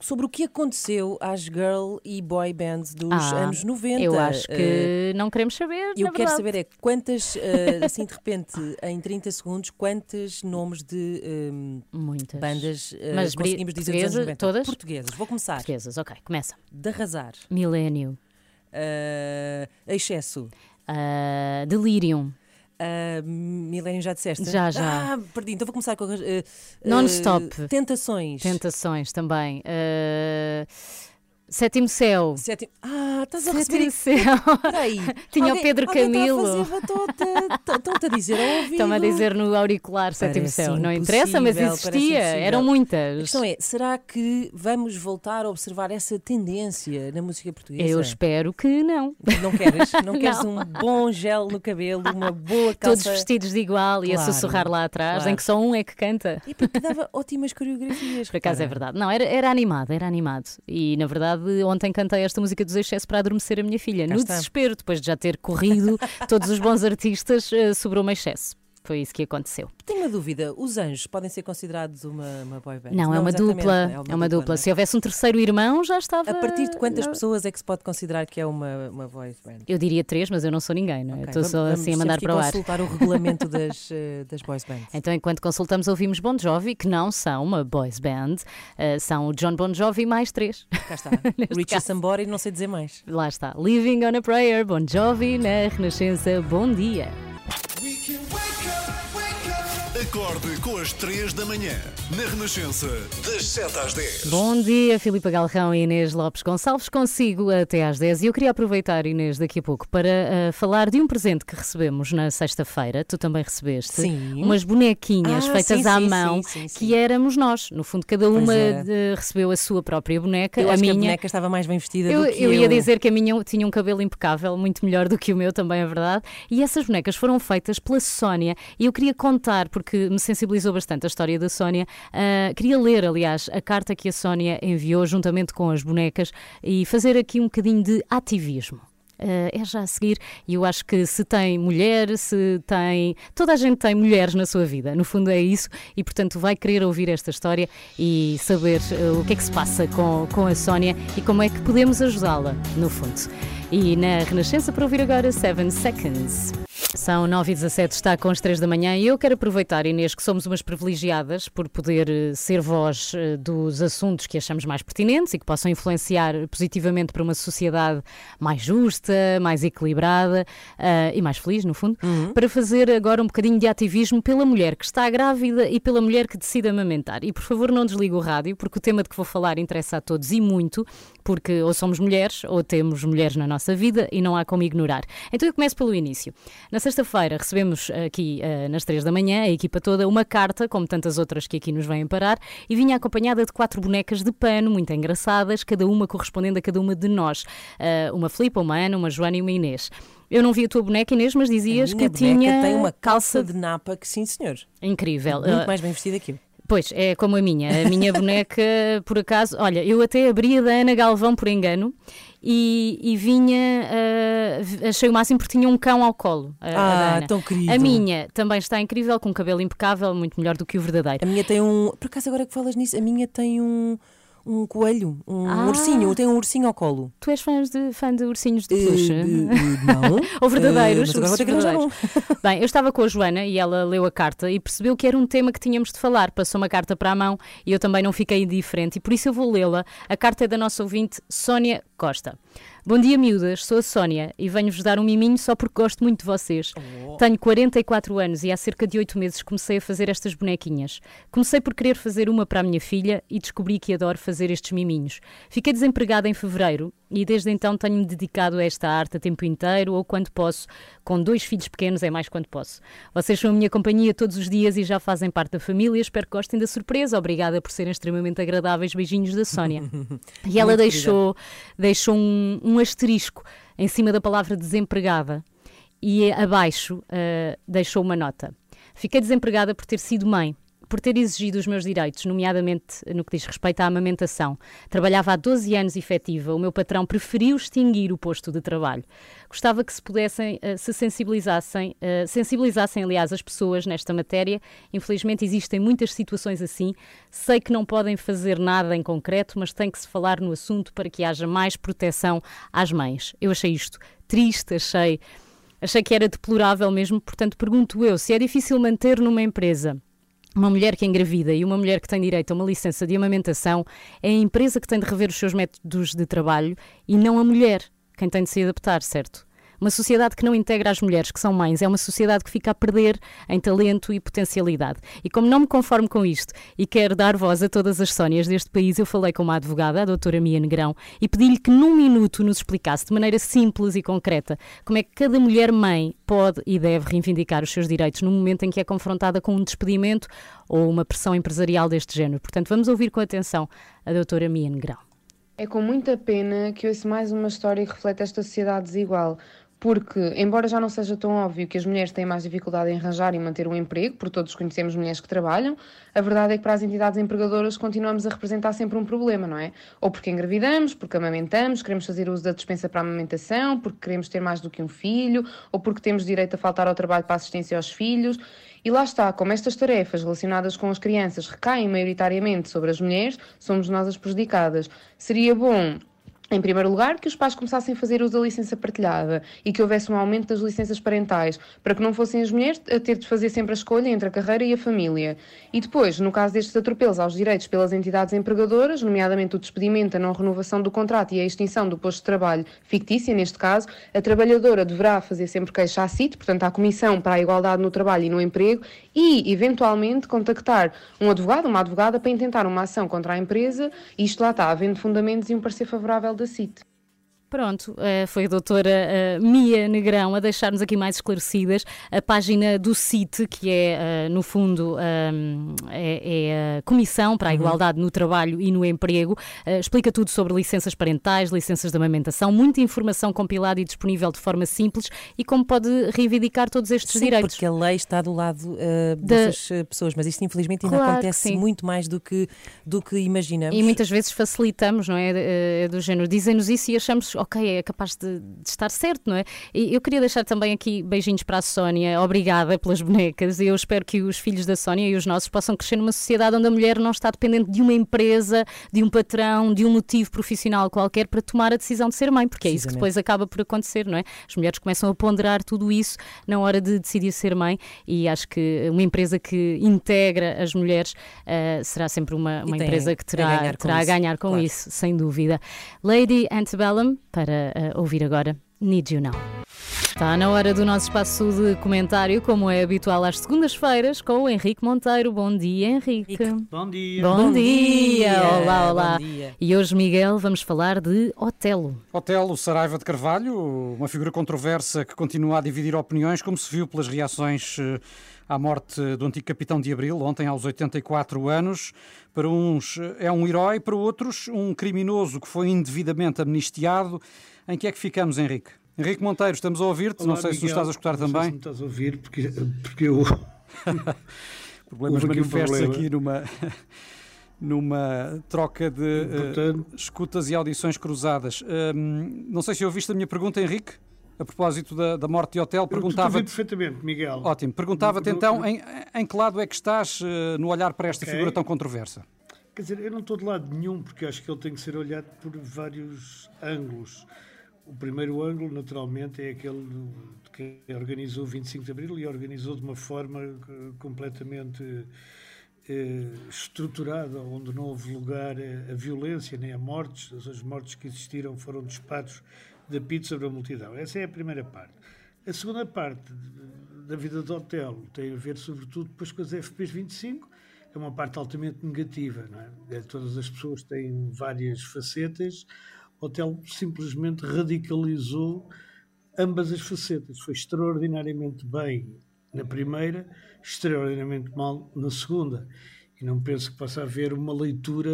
sobre o que aconteceu às girl e boy bands dos Ah, anos 90. Eu acho que Eh, não queremos saber. eu quero saber é quantas, eh, assim de repente, em 30 segundos, quantos nomes de hum, Muitas. bandas eh, Mas conseguimos dizer dos anos portuguesa- 90? todas? Portuguesas. Vou começar. Portuguesas, ok, começa. De arrasar. Milênio. Eh, excesso. Delirium. Uh, Milênio já disseste? Já, já. Ah, perdi. Então vou começar com. Uh, uh, Non-stop. Tentações. Tentações também. Ah, Sétimo Céu. Sétimo... Ah, estás a Sétimo receber. Céu. Peraí. [laughs] Tinha o Alguém- Pedro alguém está a Camilo. Estão-te a dizer ao [laughs] ouvido. Estão a dizer no auricular Sétimo Céu. Não interessa, mas existia. Eram A muitas. questão é: será que vamos voltar a observar essa tendência na música portuguesa? Eu espero que não. Não queres? Não [laughs] queres Não. um bom gel no cabelo, uma boa Todos calça? vestidos de igual e a Claro, sussurrar lá atrás, claro. em que só um é que canta. E porque dava ótimas coreografias. Por acaso é verdade. Não, era, era animado, era animado. E na verdade, ontem cantei esta música dos excessos para adormecer a minha filha. Cá no está. desespero, depois de já ter corrido [laughs] todos os bons artistas, eh, sobrou-me excesso. Foi isso que aconteceu. Tenho uma dúvida: os anjos podem ser considerados uma, uma boy band? Não, é uma exatamente, dupla. É uma dupla. não é? Se houvesse um terceiro irmão, já estava. A partir de quantas não- pessoas é que se pode considerar que é uma, uma boy band? Eu diria três, mas eu não sou ninguém, não é? Ok, Estou só vamos- assim a mandar para o ar. consultar o regulamento das, [laughs] eh, das boys bands. Então, enquanto consultamos, ouvimos Bon Jovi, que não são uma boys band, eh, são o John Bon Jovi mais três. Cá está. [laughs] Richie. Sambora e não sei dizer mais. Lá está. Living on a Prayer, Bon Jovi, na Renascença. Bom dia. Acorde com as 3 da manhã, na Renascença, das 7 às 10. Bom dia, Filipa Galrão e Inês Lopes Gonçalves. Consigo até às 10 e eu queria aproveitar, Inês, daqui a pouco, para eh, falar de um presente que recebemos na sexta-feira. Tu também recebeste. Sim. Umas bonequinhas Ah, feitas sim, à sim, mão, sim, sim, sim. que éramos nós. No fundo, cada uma era. de- recebeu a sua própria boneca. Eu a que a minha. boneca estava mais bem vestida Eu, do que eu eu. ia dizer que a minha tinha um cabelo impecável, muito melhor do que o meu, também é verdade. E essas bonecas foram feitas pela Sónia. E eu queria contar, porque me sensibilizou bastante a história da Sónia. ah, queria ler, aliás, a carta que a Sónia enviou juntamente com as bonecas e fazer aqui um bocadinho de ativismo. Ah, é já a seguir, e eu acho que se tem mulher, se tem. Toda a gente tem mulheres na sua vida, no fundo é isso, e portanto vai querer ouvir esta história e saber ah, o que é que se passa com, com a Sónia e como é que podemos ajudá-la, no fundo. E na Renascença, para ouvir agora 7 Seconds. São 9 e 17 está com as 3 da manhã e eu quero aproveitar, Inês, que somos umas privilegiadas por poder eh, ser voz eh, dos assuntos que achamos mais pertinentes e que possam influenciar positivamente para uma sociedade mais justa, mais equilibrada eh, e mais feliz, no fundo, para fazer agora um bocadinho de ativismo pela mulher que está grávida e pela mulher que decide amamentar. E por favor, não desligue o rádio, porque o tema de que vou falar interessa a todos e muito, porque ou somos mulheres ou temos mulheres na nossa vida e não há como ignorar. Então eu começo pelo início. Na sexta-feira recebemos aqui eh, nas três da manhã, a equipa toda, uma carta, como tantas outras que aqui nos vêm parar, e vinha acompanhada de quatro bonecas de pano, muito engraçadas, cada uma correspondendo a cada uma de nós. Eh, uma Filipa, uma Ana, uma Joana e uma Inês. Eu não vi a tua boneca, Inês, mas dizias que boneca tinha tem uma calça de napa que sim, senhor. incrível. Muito Eh, mais bem vestida que eu. Pois, é como a minha. A minha boneca, [laughs] por acaso, olha, eu até abria da Ana Galvão por engano e, e vinha, uh, achei o máximo porque tinha um cão ao colo. A, a Ah, Ana. tão querido. A minha também está incrível, com um cabelo impecável, muito melhor do que o verdadeiro. A minha tem um. Por acaso, agora que falas nisso, a minha tem um, um coelho, um Ah. ursinho. Tem um ursinho ao colo. Tu és fã de, fã de ursinhos de Eh, peluche? eh, [laughs] não. Ou verdadeiros? Mas agora vou ter que ursos arranjar um. verdadeiros. Bem, eu estava com a Joana e ela leu a carta e percebeu que era um tema que tínhamos de falar. Passou uma carta para a mão e eu também não fiquei indiferente e por isso eu vou lê-la. A carta é da nossa ouvinte Sónia Costa. Bom dia, miúdas. Sou a Sónia e venho-vos dar um miminho só porque gosto muito de vocês. Tenho 44 anos e há cerca de 8 meses comecei a fazer estas bonequinhas. Comecei por querer fazer uma para a minha filha e descobri que adoro fazer estes miminhos. Fiquei desempregada em fevereiro e desde então tenho-me dedicado a esta arte a tempo inteiro ou quando posso. Com dois filhos pequenos é mais quando posso. Vocês são a minha companhia todos os dias e já fazem parte da família. Espero que gostem da surpresa. Obrigada por serem extremamente agradáveis. Beijinhos da Sónia. [laughs] E ela Muito deixou, deixou um, um asterisco em cima da palavra desempregada e abaixo ah, deixou uma nota. Fiquei desempregada por ter sido mãe, por ter exigido os meus direitos, nomeadamente no que diz respeito à amamentação. Trabalhava há 12 anos efetiva, o meu patrão preferiu extinguir o posto de trabalho. Gostava que se pudessem, ah, se sensibilizassem, ah, sensibilizassem, aliás, as pessoas nesta matéria. Infelizmente existem muitas situações assim. Sei que não podem fazer nada em concreto, mas tem que se falar no assunto para que haja mais proteção às mães. Eu achei isto triste, achei Achei que era deplorável mesmo, portanto, pergunto eu: se é difícil manter numa empresa uma mulher que engravida e uma mulher que tem direito a uma licença de amamentação, é a empresa que tem de rever os seus métodos de trabalho e não a mulher quem tem de se adaptar, certo? Uma sociedade que não integra as mulheres que são mães é uma sociedade que fica a perder em talento e potencialidade. E como não me conformo com isto e quero dar voz a todas as Sónias deste país, eu falei com uma advogada, a doutora Mia Negrão, e pedi-lhe que num minuto nos explicasse de maneira simples e concreta como é que cada mulher mãe pode e deve reivindicar os seus direitos no momento em que é confrontada com um despedimento ou uma pressão empresarial deste género. Portanto, vamos ouvir com atenção a doutora Mia Negrão. É com muita pena que ouço mais uma história que reflete esta sociedade desigual. Porque, embora já não seja tão óbvio que as mulheres têm mais dificuldade em arranjar e manter um emprego, porque todos conhecemos mulheres que trabalham, a verdade é que para as entidades empregadoras continuamos a representar sempre um problema, não é? Ou porque engravidamos, porque amamentamos, queremos fazer uso da dispensa para a amamentação, porque queremos ter mais do que um filho, ou porque temos direito a faltar ao trabalho para assistência aos filhos. E lá está, como estas tarefas relacionadas com as crianças recaem maioritariamente sobre as mulheres, somos nós as prejudicadas. Seria bom em primeiro lugar, que os pais começassem a fazer uso da licença partilhada e que houvesse um aumento das licenças parentais, para que não fossem as mulheres a ter de fazer sempre a escolha entre a carreira e a família. E depois, no caso destes atropelos aos direitos pelas entidades empregadoras, nomeadamente o despedimento, a não renovação do contrato e a extinção do posto de trabalho fictícia, neste caso, a trabalhadora deverá fazer sempre queixa à CIT, portanto à Comissão para a Igualdade no Trabalho e no Emprego, e, eventualmente, contactar um advogado, uma advogada, para intentar uma ação contra a empresa, isto lá está, havendo fundamentos e um parecer favorável da CIT. Pronto, eh, foi a doutora eh, Mia Negrão a deixar-nos aqui mais esclarecidas a página do CIT, que é, eh, no fundo, eh, é, é a Comissão para a Igualdade no Trabalho e no Emprego. Explica tudo sobre licenças parentais, licenças de amamentação, muita informação compilada e disponível de forma simples e como pode reivindicar todos estes Sim, direitos. porque a lei está do lado uh, dessas uh, pessoas, mas isso infelizmente ainda Claro acontece muito mais do que, do que imaginamos. E muitas vezes facilitamos, não é? Eh, Do género, dizem-nos isso e achamos, ok, é capaz de, de estar certo, não é? E eu queria deixar também aqui beijinhos para a Sónia, obrigada pelas bonecas. Eu espero que os filhos da Sónia e os nossos possam crescer numa sociedade onde a mulher não está dependente de uma empresa, de um patrão, de um motivo profissional qualquer para tomar a decisão de ser mãe, porque é isso que depois acaba por acontecer, não é? As mulheres começam a ponderar tudo isso na hora de decidir ser mãe e acho que uma empresa que integra as mulheres eh, será sempre uma, uma empresa a- que a terá, ganhar com terá a isso, ganhar com claro. isso, sem dúvida. Lady Antebellum, para eh, ouvir agora, Need You Now. Está na hora do nosso espaço de comentário, como é habitual às segundas-feiras, com o Henrique Monteiro. Bom dia, Henrique. Bom dia. Bom, Bom dia. dia. Olá, olá. Bom dia. E hoje, Miguel, vamos falar de Otelo. Otelo Saraiva de Carvalho, uma figura controversa que continua a dividir opiniões, como se viu pelas reações eh, à morte do antigo capitão de Abril, ontem aos 84 anos. Para uns é um herói, para outros um criminoso que foi indevidamente amnistiado. Em que é que ficamos, Henrique? Henrique Monteiro, estamos a ouvir-te, não sei se nos Miguel. estás a escutar não também. Sei se me estás a ouvir, porque, porque eu. [laughs] Problemas Houve aqui um manifestos problema. aqui numa, numa troca de eh, escutas e audições cruzadas. Hum, não sei se ouviste a minha pergunta, Henrique, a propósito da, da morte de hotel. Eu te Perguntava ouvi perfeitamente, Miguel. Ótimo. Perguntava-te então em, em que lado é que estás eh, no olhar para esta Ok. figura tão controversa? Quer dizer, eu não estou de lado nenhum, porque acho que ele tem que ser olhado por vários ângulos. O primeiro ângulo, naturalmente, é aquele de quem organizou o 25 de Abril e organizou de uma forma eh, completamente eh, estruturada, onde não houve lugar a, a violência nem a mortes. As, as mortes que existiram foram disparos da pizza sobre a multidão. Essa é a primeira parte. A segunda parte da vida do hotel tem a ver, sobretudo, depois com as FPs 25. É uma parte altamente negativa, não é? É, Todas as pessoas têm várias facetas. O hotel simplesmente radicalizou ambas as facetas. Foi extraordinariamente bem na primeira, extraordinariamente mal na segunda. E não penso que possa haver uma leitura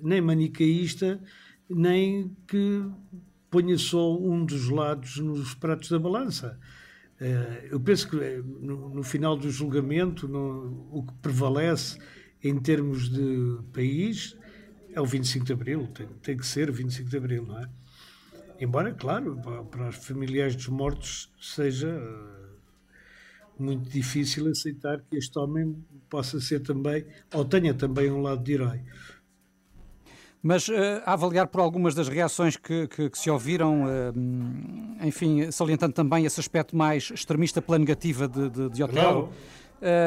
nem manicaísta, nem que ponha só um dos lados nos pratos da balança. Eh, eu penso que eh, no, final do julgamento, no- o que prevalece em termos de país é o 25 de Abril, tem, tem que ser 25 de Abril, não é? Embora, claro, para, para os familiares dos mortos seja eh, muito difícil aceitar que este homem possa ser também, ou tenha também um lado de herói. Mas eh, a avaliar por algumas das reações que, que- que se ouviram, eh, hum, enfim, salientando também esse aspecto mais extremista pela negativa de, de, de Otelo,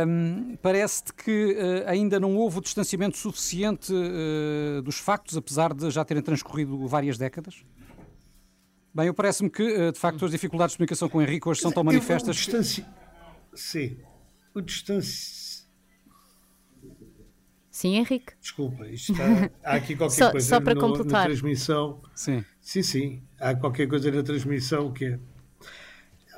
hum, parece-te que eh, ainda não houve o distanciamento suficiente eh, dos factos, apesar de já terem transcorrido várias décadas? Bem, eu parece-me que, eh, de facto, as dificuldades de comunicação com o Henrique hoje são tão manifestas. O distanci... Sim. O distanci... Sim, Henrique. Desculpa, isto está... [laughs] há aqui qualquer Só- coisa só para no- completar. na transmissão. Sim. Sim, sim. Há qualquer coisa na transmissão que é.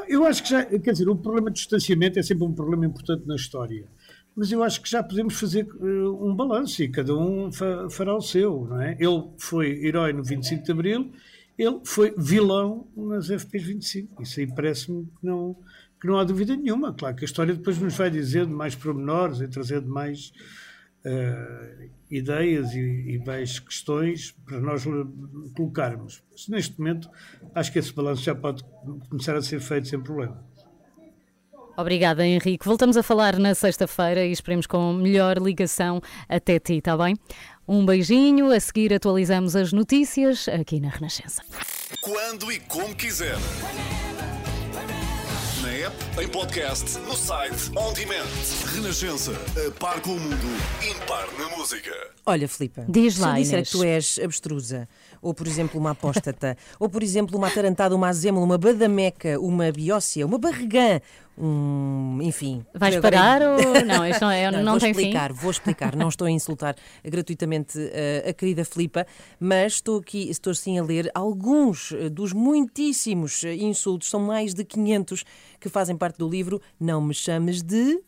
Eu acho que já, quer dizer, o problema de distanciamento é sempre um problema importante na história. Mas eu acho que já podemos fazer eh, um balanço e cada um fa- fará o seu, não é? Ele foi herói no 25 de Abril, ele foi vilão nas FPs 25. Isso aí parece-me que não, que não há dúvida nenhuma. Claro que a história depois nos vai dizendo mais pormenores e trazendo mais eh, ideias e, e mais questões para nós colocarmos. Mas neste momento acho que esse balanço já pode começar a ser feito sem problema. Obrigada, Henrique. Voltamos a falar na sexta-feira e esperemos com melhor ligação até ti, está bem? Um beijinho, a seguir atualizamos as notícias aqui na Renascença. Quando e como quiser. App, em podcast, no site, on demand. Renascença. A par com o mundo. Impar na música. Olha, Filipa, Diz se lá, eu disser Inês. que tu és abstrusa, ou por exemplo uma apóstata, [laughs] ou por exemplo uma atarantada, uma azêmula, uma badameca, uma biócia, uma barregã, um, enfim. Vais Agora- parar ou- não, isto [laughs] não é- não vou tem fim? explicar, Vou explicar, não estou a insultar gratuitamente eh, a querida Filipa, mas estou aqui, estou sim a ler alguns eh, dos muitíssimos eh, insultos, são mais de 500 que fazem parte do livro Não Me Chames de...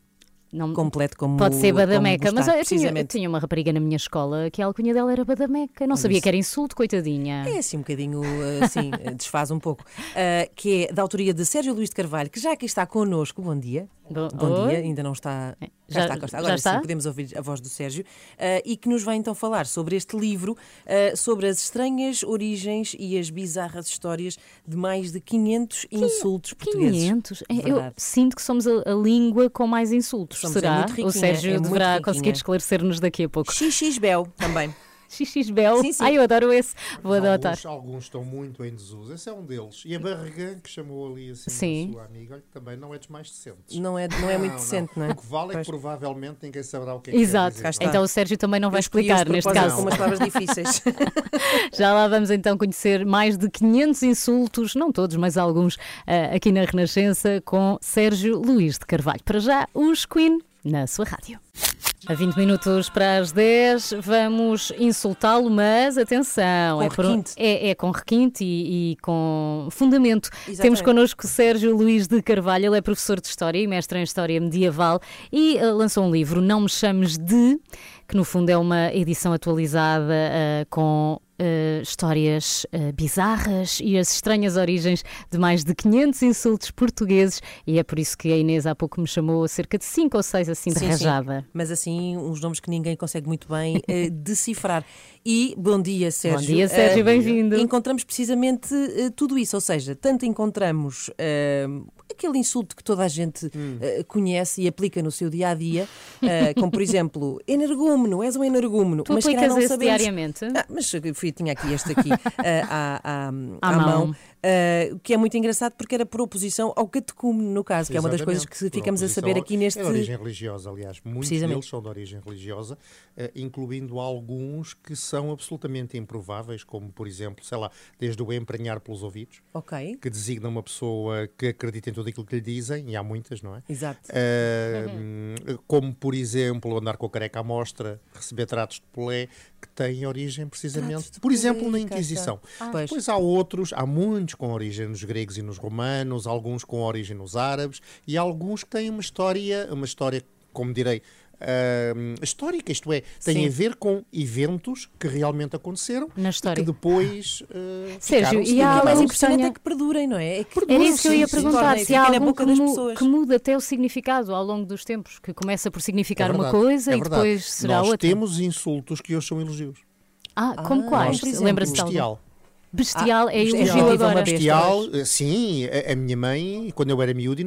completo como Pode ser Badameca, mas eu tinha, eu tinha uma rapariga na minha escola que a alcunha dela era Badameca. Não sabia isso. que era insulto, coitadinha. É assim um bocadinho, assim, [laughs] desfaz um pouco. Ah, que é da autoria de Sérgio Luís de Carvalho, que já aqui está connosco. Bom dia. Bom dia, ainda não está. Já- Já, está, cá está. já Agora está? sim, podemos ouvir a voz do Sérgio. ah, e que nos vai então falar sobre este livro, ah, sobre as estranhas origens e as bizarras histórias de mais de 500 insultos portugueses. 500? É, Eu sinto que somos a, a língua com mais insultos. Somos, é Será? muito riquinha, o Sérgio é deverá conseguir esclarecer-nos daqui a pouco. XXBel também. [laughs] XXBel? Sim, sim. Ai, eu adoro esse. Vou adotar. Alguns, alguns estão muito em desuso. Esse é um deles. E a Barragã, que chamou ali assim Sim. a sua amiga, olha, também não é dos mais decentes. Não é- não é muito decente, não é? O que vale é que provavelmente ninguém saberá o que é que Exato. quer dizer. Então o Sérgio também não vai explicar de neste caso. com umas palavras difíceis. [laughs] Já lá vamos então conhecer mais de 500 insultos, não todos, mas alguns, eh, aqui na Renascença, com Sérgio Luís de Carvalho. Para já, os Queen na sua rádio. A 20 minutos para as 10, vamos insultá-lo, mas atenção, Com é, por é, é com requinte e, e com fundamento. Exatamente. Temos connosco Sérgio Luís de Carvalho, ele é professor de História e mestre em História Medieval e eh, lançou um livro, Não Me Chames de, que no fundo é uma edição atualizada eh, com eh, histórias eh, bizarras e as estranhas origens de mais de 500 insultos portugueses e é por isso que a Inês há pouco me chamou cerca de 5 ou 6 assim de Sim, sim. rajada. Mas assim, uns nomes que ninguém consegue muito bem eh, [laughs] decifrar. E bom dia, Sérgio. dia, Sérgio, bem-vindo. Encontramos precisamente tudo isso, ou seja, tanto encontramos aquele insulto que toda a gente eh, conhece e aplica no seu dia a dia, eh, como por exemplo, energúmeno, és um energúmeno. Tu mas aplicas não sabemos- diariamente? Ah, mas eu fui, tinha aqui este aqui eh, à, à, [laughs] À à mão. mão. Eh, o que é muito engraçado porque era por oposição ao catecúmeno, no caso, que é uma das coisas que ficamos a saber aqui neste. É de origem religiosa, aliás. Muitos deles são de origem religiosa, eh, incluindo alguns que são absolutamente improváveis, como, por exemplo, sei lá, desde o emprenhar pelos ouvidos, Ok. que designa uma pessoa que acredita em tudo aquilo que lhe dizem, e há muitas, não é? Exato. Eh, como, por exemplo, andar com a careca à mostra, receber tratos de polé, que têm origem precisamente, por exemplo, na. Inquisição. Ah. Pois. Depois há outros, há muitos com origem nos gregos e nos romanos, alguns com origem nos árabes e alguns que têm uma história, uma história, como direi, hum, histórica, isto é, tem Sim. a ver com eventos que realmente aconteceram Na e história. que depois uh, Sérgio, e há é mais algo impressionante tenha- é que perdurem, não é? É que Era isso que eu ia perguntar, se há boca que, mu- que muda até o significado ao longo dos tempos, que começa por significar É uma coisa é e depois será Nós outra. temos insultos que hoje são elogios. Ah, como quais? por exemplo, Lembra-se de algum? Bestial. Bestial é elogio agora. Bestial, eh, sim, a, a minha mãe, quando eu era miúdo,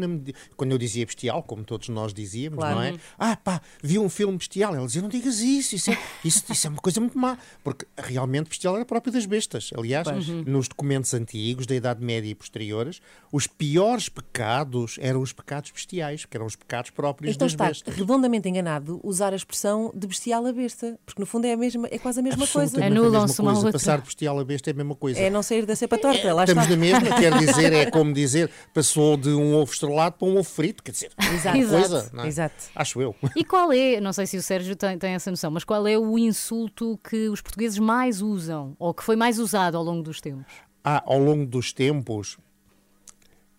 quando eu dizia bestial, como todos nós dizíamos, Claro. não é? Ah, pá, vi um filme bestial. Ela dizia, não digas isso, isso é, isso, isso é uma coisa muito má. Porque realmente bestial era próprio das bestas. Aliás, nos documentos antigos, da Idade Média e posteriores, os piores pecados eram os pecados bestiais, que eram os pecados próprios Então das está bestas. redondamente enganado usar a expressão de bestial a besta, porque no fundo é, a mesma, é quase a mesma coisa. Mesma Anulam-se uma outra. Passar de bestial a besta é a mesma coisa. É não sair da cepa torta, lá Estamos está. na mesma, quer dizer, é como dizer, passou de um ovo estrelado para um ovo frito, quer dizer, Exato. uma coisa, Exato. não é? Exato. Acho eu. E qual é, não sei se o Sérgio tem, tem essa noção, mas qual é o insulto que os portugueses mais usam ou que foi mais usado ao longo dos tempos? Ah, ao longo dos tempos,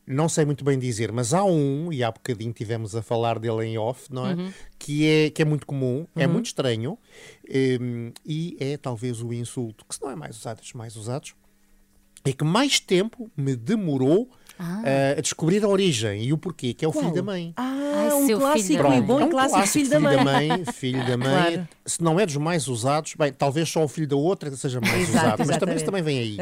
não sei muito bem dizer, mas há um, e há bocadinho tivemos a falar dele em off, não é? Uhum. Que, é que é muito comum, é muito estranho, hum, e é talvez o insulto que, se não é mais usado dos mais usados, é que mais tempo me demorou ah, a descobrir a origem e o porquê, que é o filho da mãe. Ah, Ai, um filho clássico, da mãe. um bom É e clássico, filho da mãe. filho da [laughs] mãe. Claro. Se não é dos mais usados, bem, talvez só o filho da outra seja mais Exato, usado, mas também, isso também vem aí.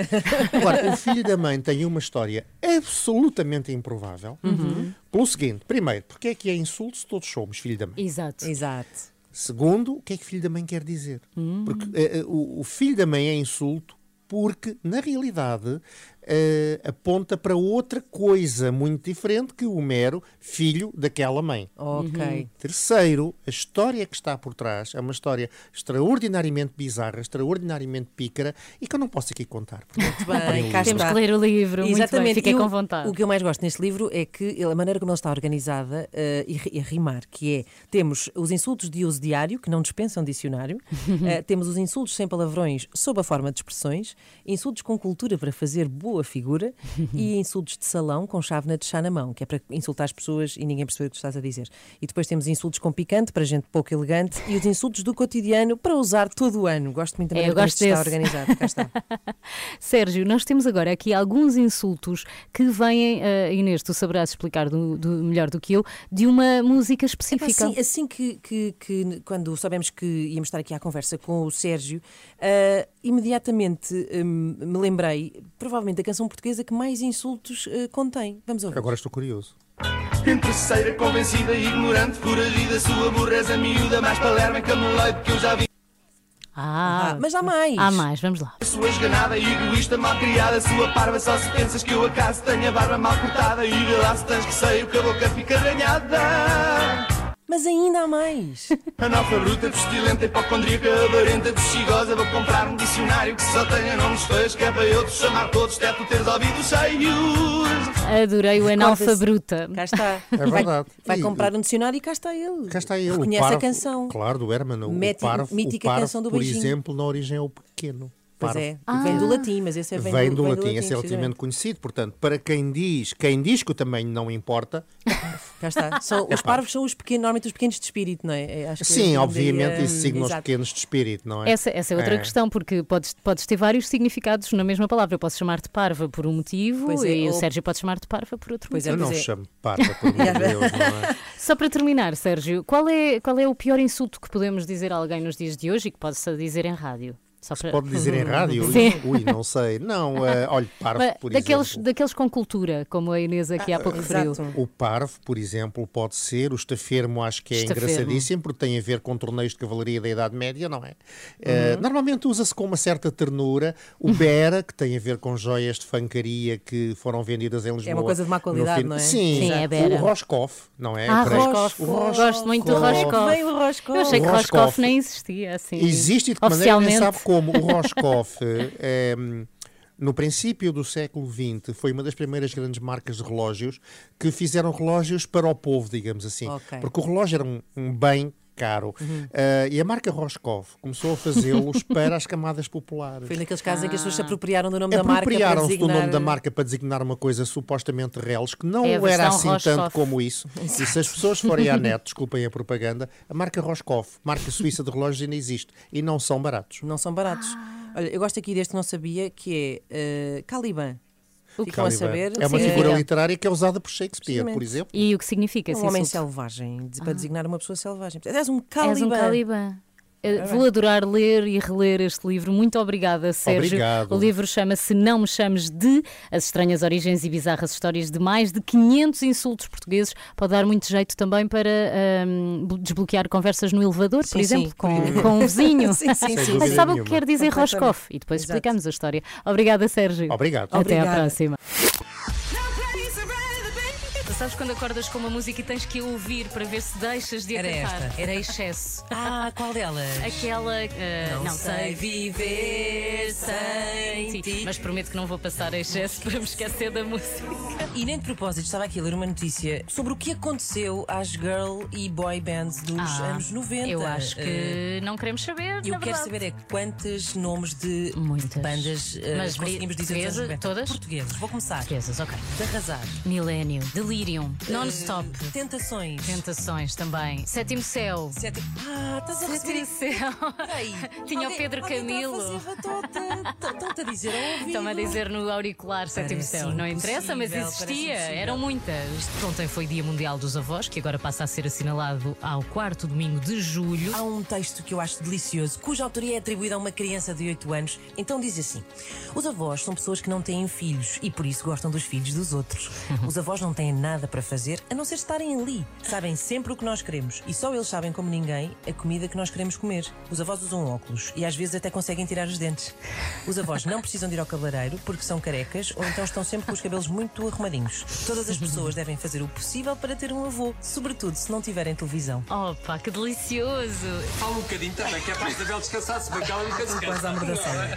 Agora, o filho da mãe tem uma história absolutamente improvável. Uhum. Pelo seguinte: primeiro, porque é que é insulto se todos somos filho da mãe? Exato. Exato. Segundo, o que é que filho da mãe quer dizer? Hum. Porque eh, eh, o, o filho da mãe é insulto porque, na realidade, eh, aponta para outra coisa muito diferente que o mero filho daquela mãe. Ok. Terceiro, a história que está por trás é uma história extraordinariamente bizarra, extraordinariamente pícara e que eu não posso aqui contar. Muito bem, cá Temos que ler o livro, muito bem, Exatamente. fiquei o- com vontade. O que eu mais gosto neste livro é que ele- a maneira como ele está organizada eh, e, e a rimar, que é, temos os insultos de uso diário, que não dispensam dicionário, [laughs] eh, temos os insultos sem palavrões sob a forma de expressões, insultos com cultura para fazer boa figura [laughs] e insultos de salão com chávena de chá na mão, que é para insultar as pessoas e ninguém perceber o que tu estás a dizer. E depois temos insultos com picante, para gente pouco elegante, e os insultos do cotidiano para usar todo o ano. Gosto muito da É, eu maneira como está organizado. Cá está. [laughs] Sérgio, nós temos agora aqui alguns insultos que vêm, eh, Inês, tu saberás explicar do- do- melhor do que eu, de uma música específica. Assim, assim que, que- que quando soubemos que íamos estar aqui à conversa com o Sérgio, ah, imediatamente hum, me lembrei, provavelmente, canção portuguesa que mais insultos ah, contém. Vamos ouvir. Agora estou curioso. Interesseira, convencida, ignorante, foragida, sua burreza miúda, mais palerma que a moleque que eu já vi. Ah, mas há mais. Há mais, vamos lá. Sua esganada, egoísta, mal criada, sua parva, só se pensas que eu acaso tenho a barba mal cortada e lá se tens receio que a boca fica arranhada. Mas ainda há mais. Analfa bruta, pestilenta, hipocondríaca, avarenta, bexigosa, vou comprar um dicionário que só tenha nomes feios, que é para eu te chamar todos, até tu teres ouvidos cheios. Adorei o Analfa Recorda-se. Bruta. Cá está. É Vai- verdade. Vai, E- comprar um dicionário e cá está ele. Cá está ele. o Reconhece a canção. Claro, do Herman. O Meti- parvo, mítica o parvo, canção do por beijinho. exemplo, na origem é o pequeno. Pois Parvo. é, vem do latim, mas esse é vem, Vem do, do vem latim, esse é relativamente conhecido. Portanto, para quem diz, quem diz que o tamanho não importa, Cá está. São, os parvos são os pequenos, normalmente os pequenos de espírito, não é? É, acho que sim, obviamente hum, isso signa os pequenos de espírito, não é? Essa, essa é outra questão, porque podes, podes ter vários significados na mesma palavra. Eu posso chamar-te parva por um motivo Pois é, e o ou- Sérgio pode chamar-te parva por outro Pois é, Eu motivo. não pois é. chamo parva, por [laughs] amor de Deus, não é? Só para terminar, Sérgio, qual é, qual é o pior insulto que podemos dizer a alguém nos dias de hoje e que pode-se dizer em rádio? Só para... Pode dizer em [laughs] rádio? Sim. Ui, não sei. Não, eh, olha, parvo, Mas por daqueles, exemplo. daqueles com cultura, como a Inês aqui há pouco referiu. O parvo, por exemplo, pode ser. O estafermo acho que é Estafermo. engraçadíssimo porque tem a ver com torneios de cavalaria da Idade Média, não é? Eh, Uhum. normalmente usa-se com uma certa ternura. O [laughs] bera, que tem a ver com joias de fancaria que foram vendidas em Lisboa. É uma coisa de má no qualidade, fim- não é? Sim, Sim, é bera. o Roscoff, não é? Ah, Para- Roscoff. o Ros- Gosto muito do Roscoff. Roscoff. Eu achei que Roscoff Roscoff. nem existia assim. Existe e de que maneira nem oficialmente. sabe como. O Roscoff, [laughs] eh, no princípio do século XX, foi uma das primeiras grandes marcas de relógios que fizeram relógios para o povo, digamos assim. Ok. Porque o relógio era um, um bem caro. Eh, e a marca Roscoff começou a fazê-los [laughs] para as camadas populares. Foi naqueles casos em que as pessoas se apropriaram do nome da marca para Apropriaram-se do designar... nome da marca para designar uma coisa supostamente reles, que não É era assim Roscoff. tanto como isso. [laughs] E se as pessoas forem à net, desculpem a propaganda, a marca Roscoff, marca suíça de relógios, ainda existe. E não são baratos. Não são baratos. Olha, eu gosto aqui deste que não sabia, que é uh, Caliban. A Caliban. saber. É uma figura literária que é usada por Shakespeare, por exemplo. E o que significa esse Um homem insulto? selvagem, para designar uma pessoa selvagem. És um És Caliban. um Caliban. Vou adorar ler e reler este livro. Muito obrigada, Sérgio. Obrigado. O livro chama-se Não Me Chames de As Estranhas Origens e Bizarras Histórias de Mais de 500 Insultos Portugueses. Pode dar muito jeito também para ahm, desbloquear conversas no elevador, por Sim, exemplo, sim. com, com um vizinho. [laughs] Sim, sim, sim. dúvida Sabe o que quer dizer. Roscoff? E depois Exato. explicamos a história. Obrigada, Sérgio. Obrigado. Até Obrigada. à próxima. Sabes quando acordas com uma música e tens que ouvir para ver se deixas de Era esta. Era excesso. [laughs] Ah, qual delas? Aquela. eh, Não não, sei viver sem Sim, ti. Mas prometo que não vou passar a excesso para me esquecer da música. E nem de propósito, estava aqui a ler uma notícia sobre o que aconteceu às girl e boy bands dos Ah, anos 90. Eu acho Eh, que não queremos saber. eu na quero verdade. saber é quantos nomes de Muitas. bandas eh, Mas conseguimos dizer dos anos portuguesa- 90. todas? Portugueses. Vou começar. Portuguesas, ok. De arrasar. Milênio, Delirium, Non-Stop, Eh, tentações. Tentações também, Sétimo Céu. Sete... Ah, estás a Sétimo. Céu. [laughs] Tinha o Pedro a Camilo. fazer batota. Estão-te a dizer ao [laughs] ouvido. Estão a dizer no auricular Sétimo Céu. Não interessa, mas existia. Eram muitas. Ontem foi Dia Mundial dos Avós, que agora passa a ser assinalado ao quarto domingo de julho. Há um texto que eu acho delicioso, cuja autoria é atribuída a uma criança de 8 anos. Então diz assim: Os avós são pessoas que não têm filhos e por isso gostam dos filhos dos outros. [laughs] Os avós não têm nada para fazer a não ser estarem ali. Sabem sempre o que nós queremos e só eles sabem, como ninguém, a comida que nós queremos comer. Os avós usam óculos e às vezes até conseguem tirar os dentes. Os avós não precisam de ir ao cabeleireiro porque são carecas ou então estão sempre com os cabelos muito arrumadinhos. Todas as pessoas devem fazer o possível para ter um avô, sobretudo se não tiverem televisão. Opa, que delicioso! Fala um bocadinho também, que é para a Isabel descansar, se bem que ela nunca descansa.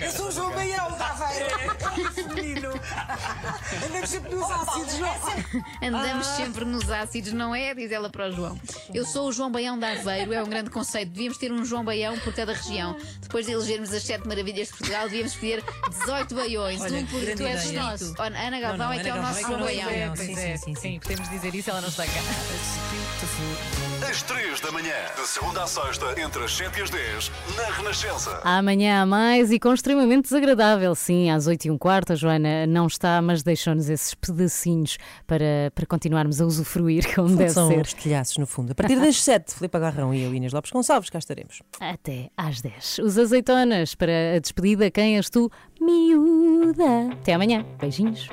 Eu sou o João Baião, da Aveiro. Menino. [laughs] Andamos sempre nos ácidos, não Andamos sempre nos ácidos, não é? Diz ela para o João. Eu sou o João Baião da Aveiro, é um grande conceito. Devíamos ter um João Baião por cada região. Depois de elegermos as sete maravilhas de Portugal, devíamos escolher 18 baiões. Olha, um por tu és ideia. nosso. Ana Galvão Não, não, é que é o Ana nosso Galvão João é que é o nosso Baião. João Baião. Pois Sim, é, sim, sim, sim, podemos dizer isso, ela não está cá. Às 3 da manhã, de segunda à sexta, entre as 7 e as 10, na Renascença. Amanhã há mais e com extremamente desagradável. Sim, às 8 e um quarto, a Joana não está, mas deixou-nos esses pedacinhos para, para continuarmos a usufruir [laughs] como deve São ser. os telhaços, no fundo. A partir das 7, Filipe Agarrão e eu, Inês Lopes Gonçalves, cá estaremos. Até às 10. Os azeitonas para a despedida. Quem és tu? Miúda. Até amanhã. Beijinhos.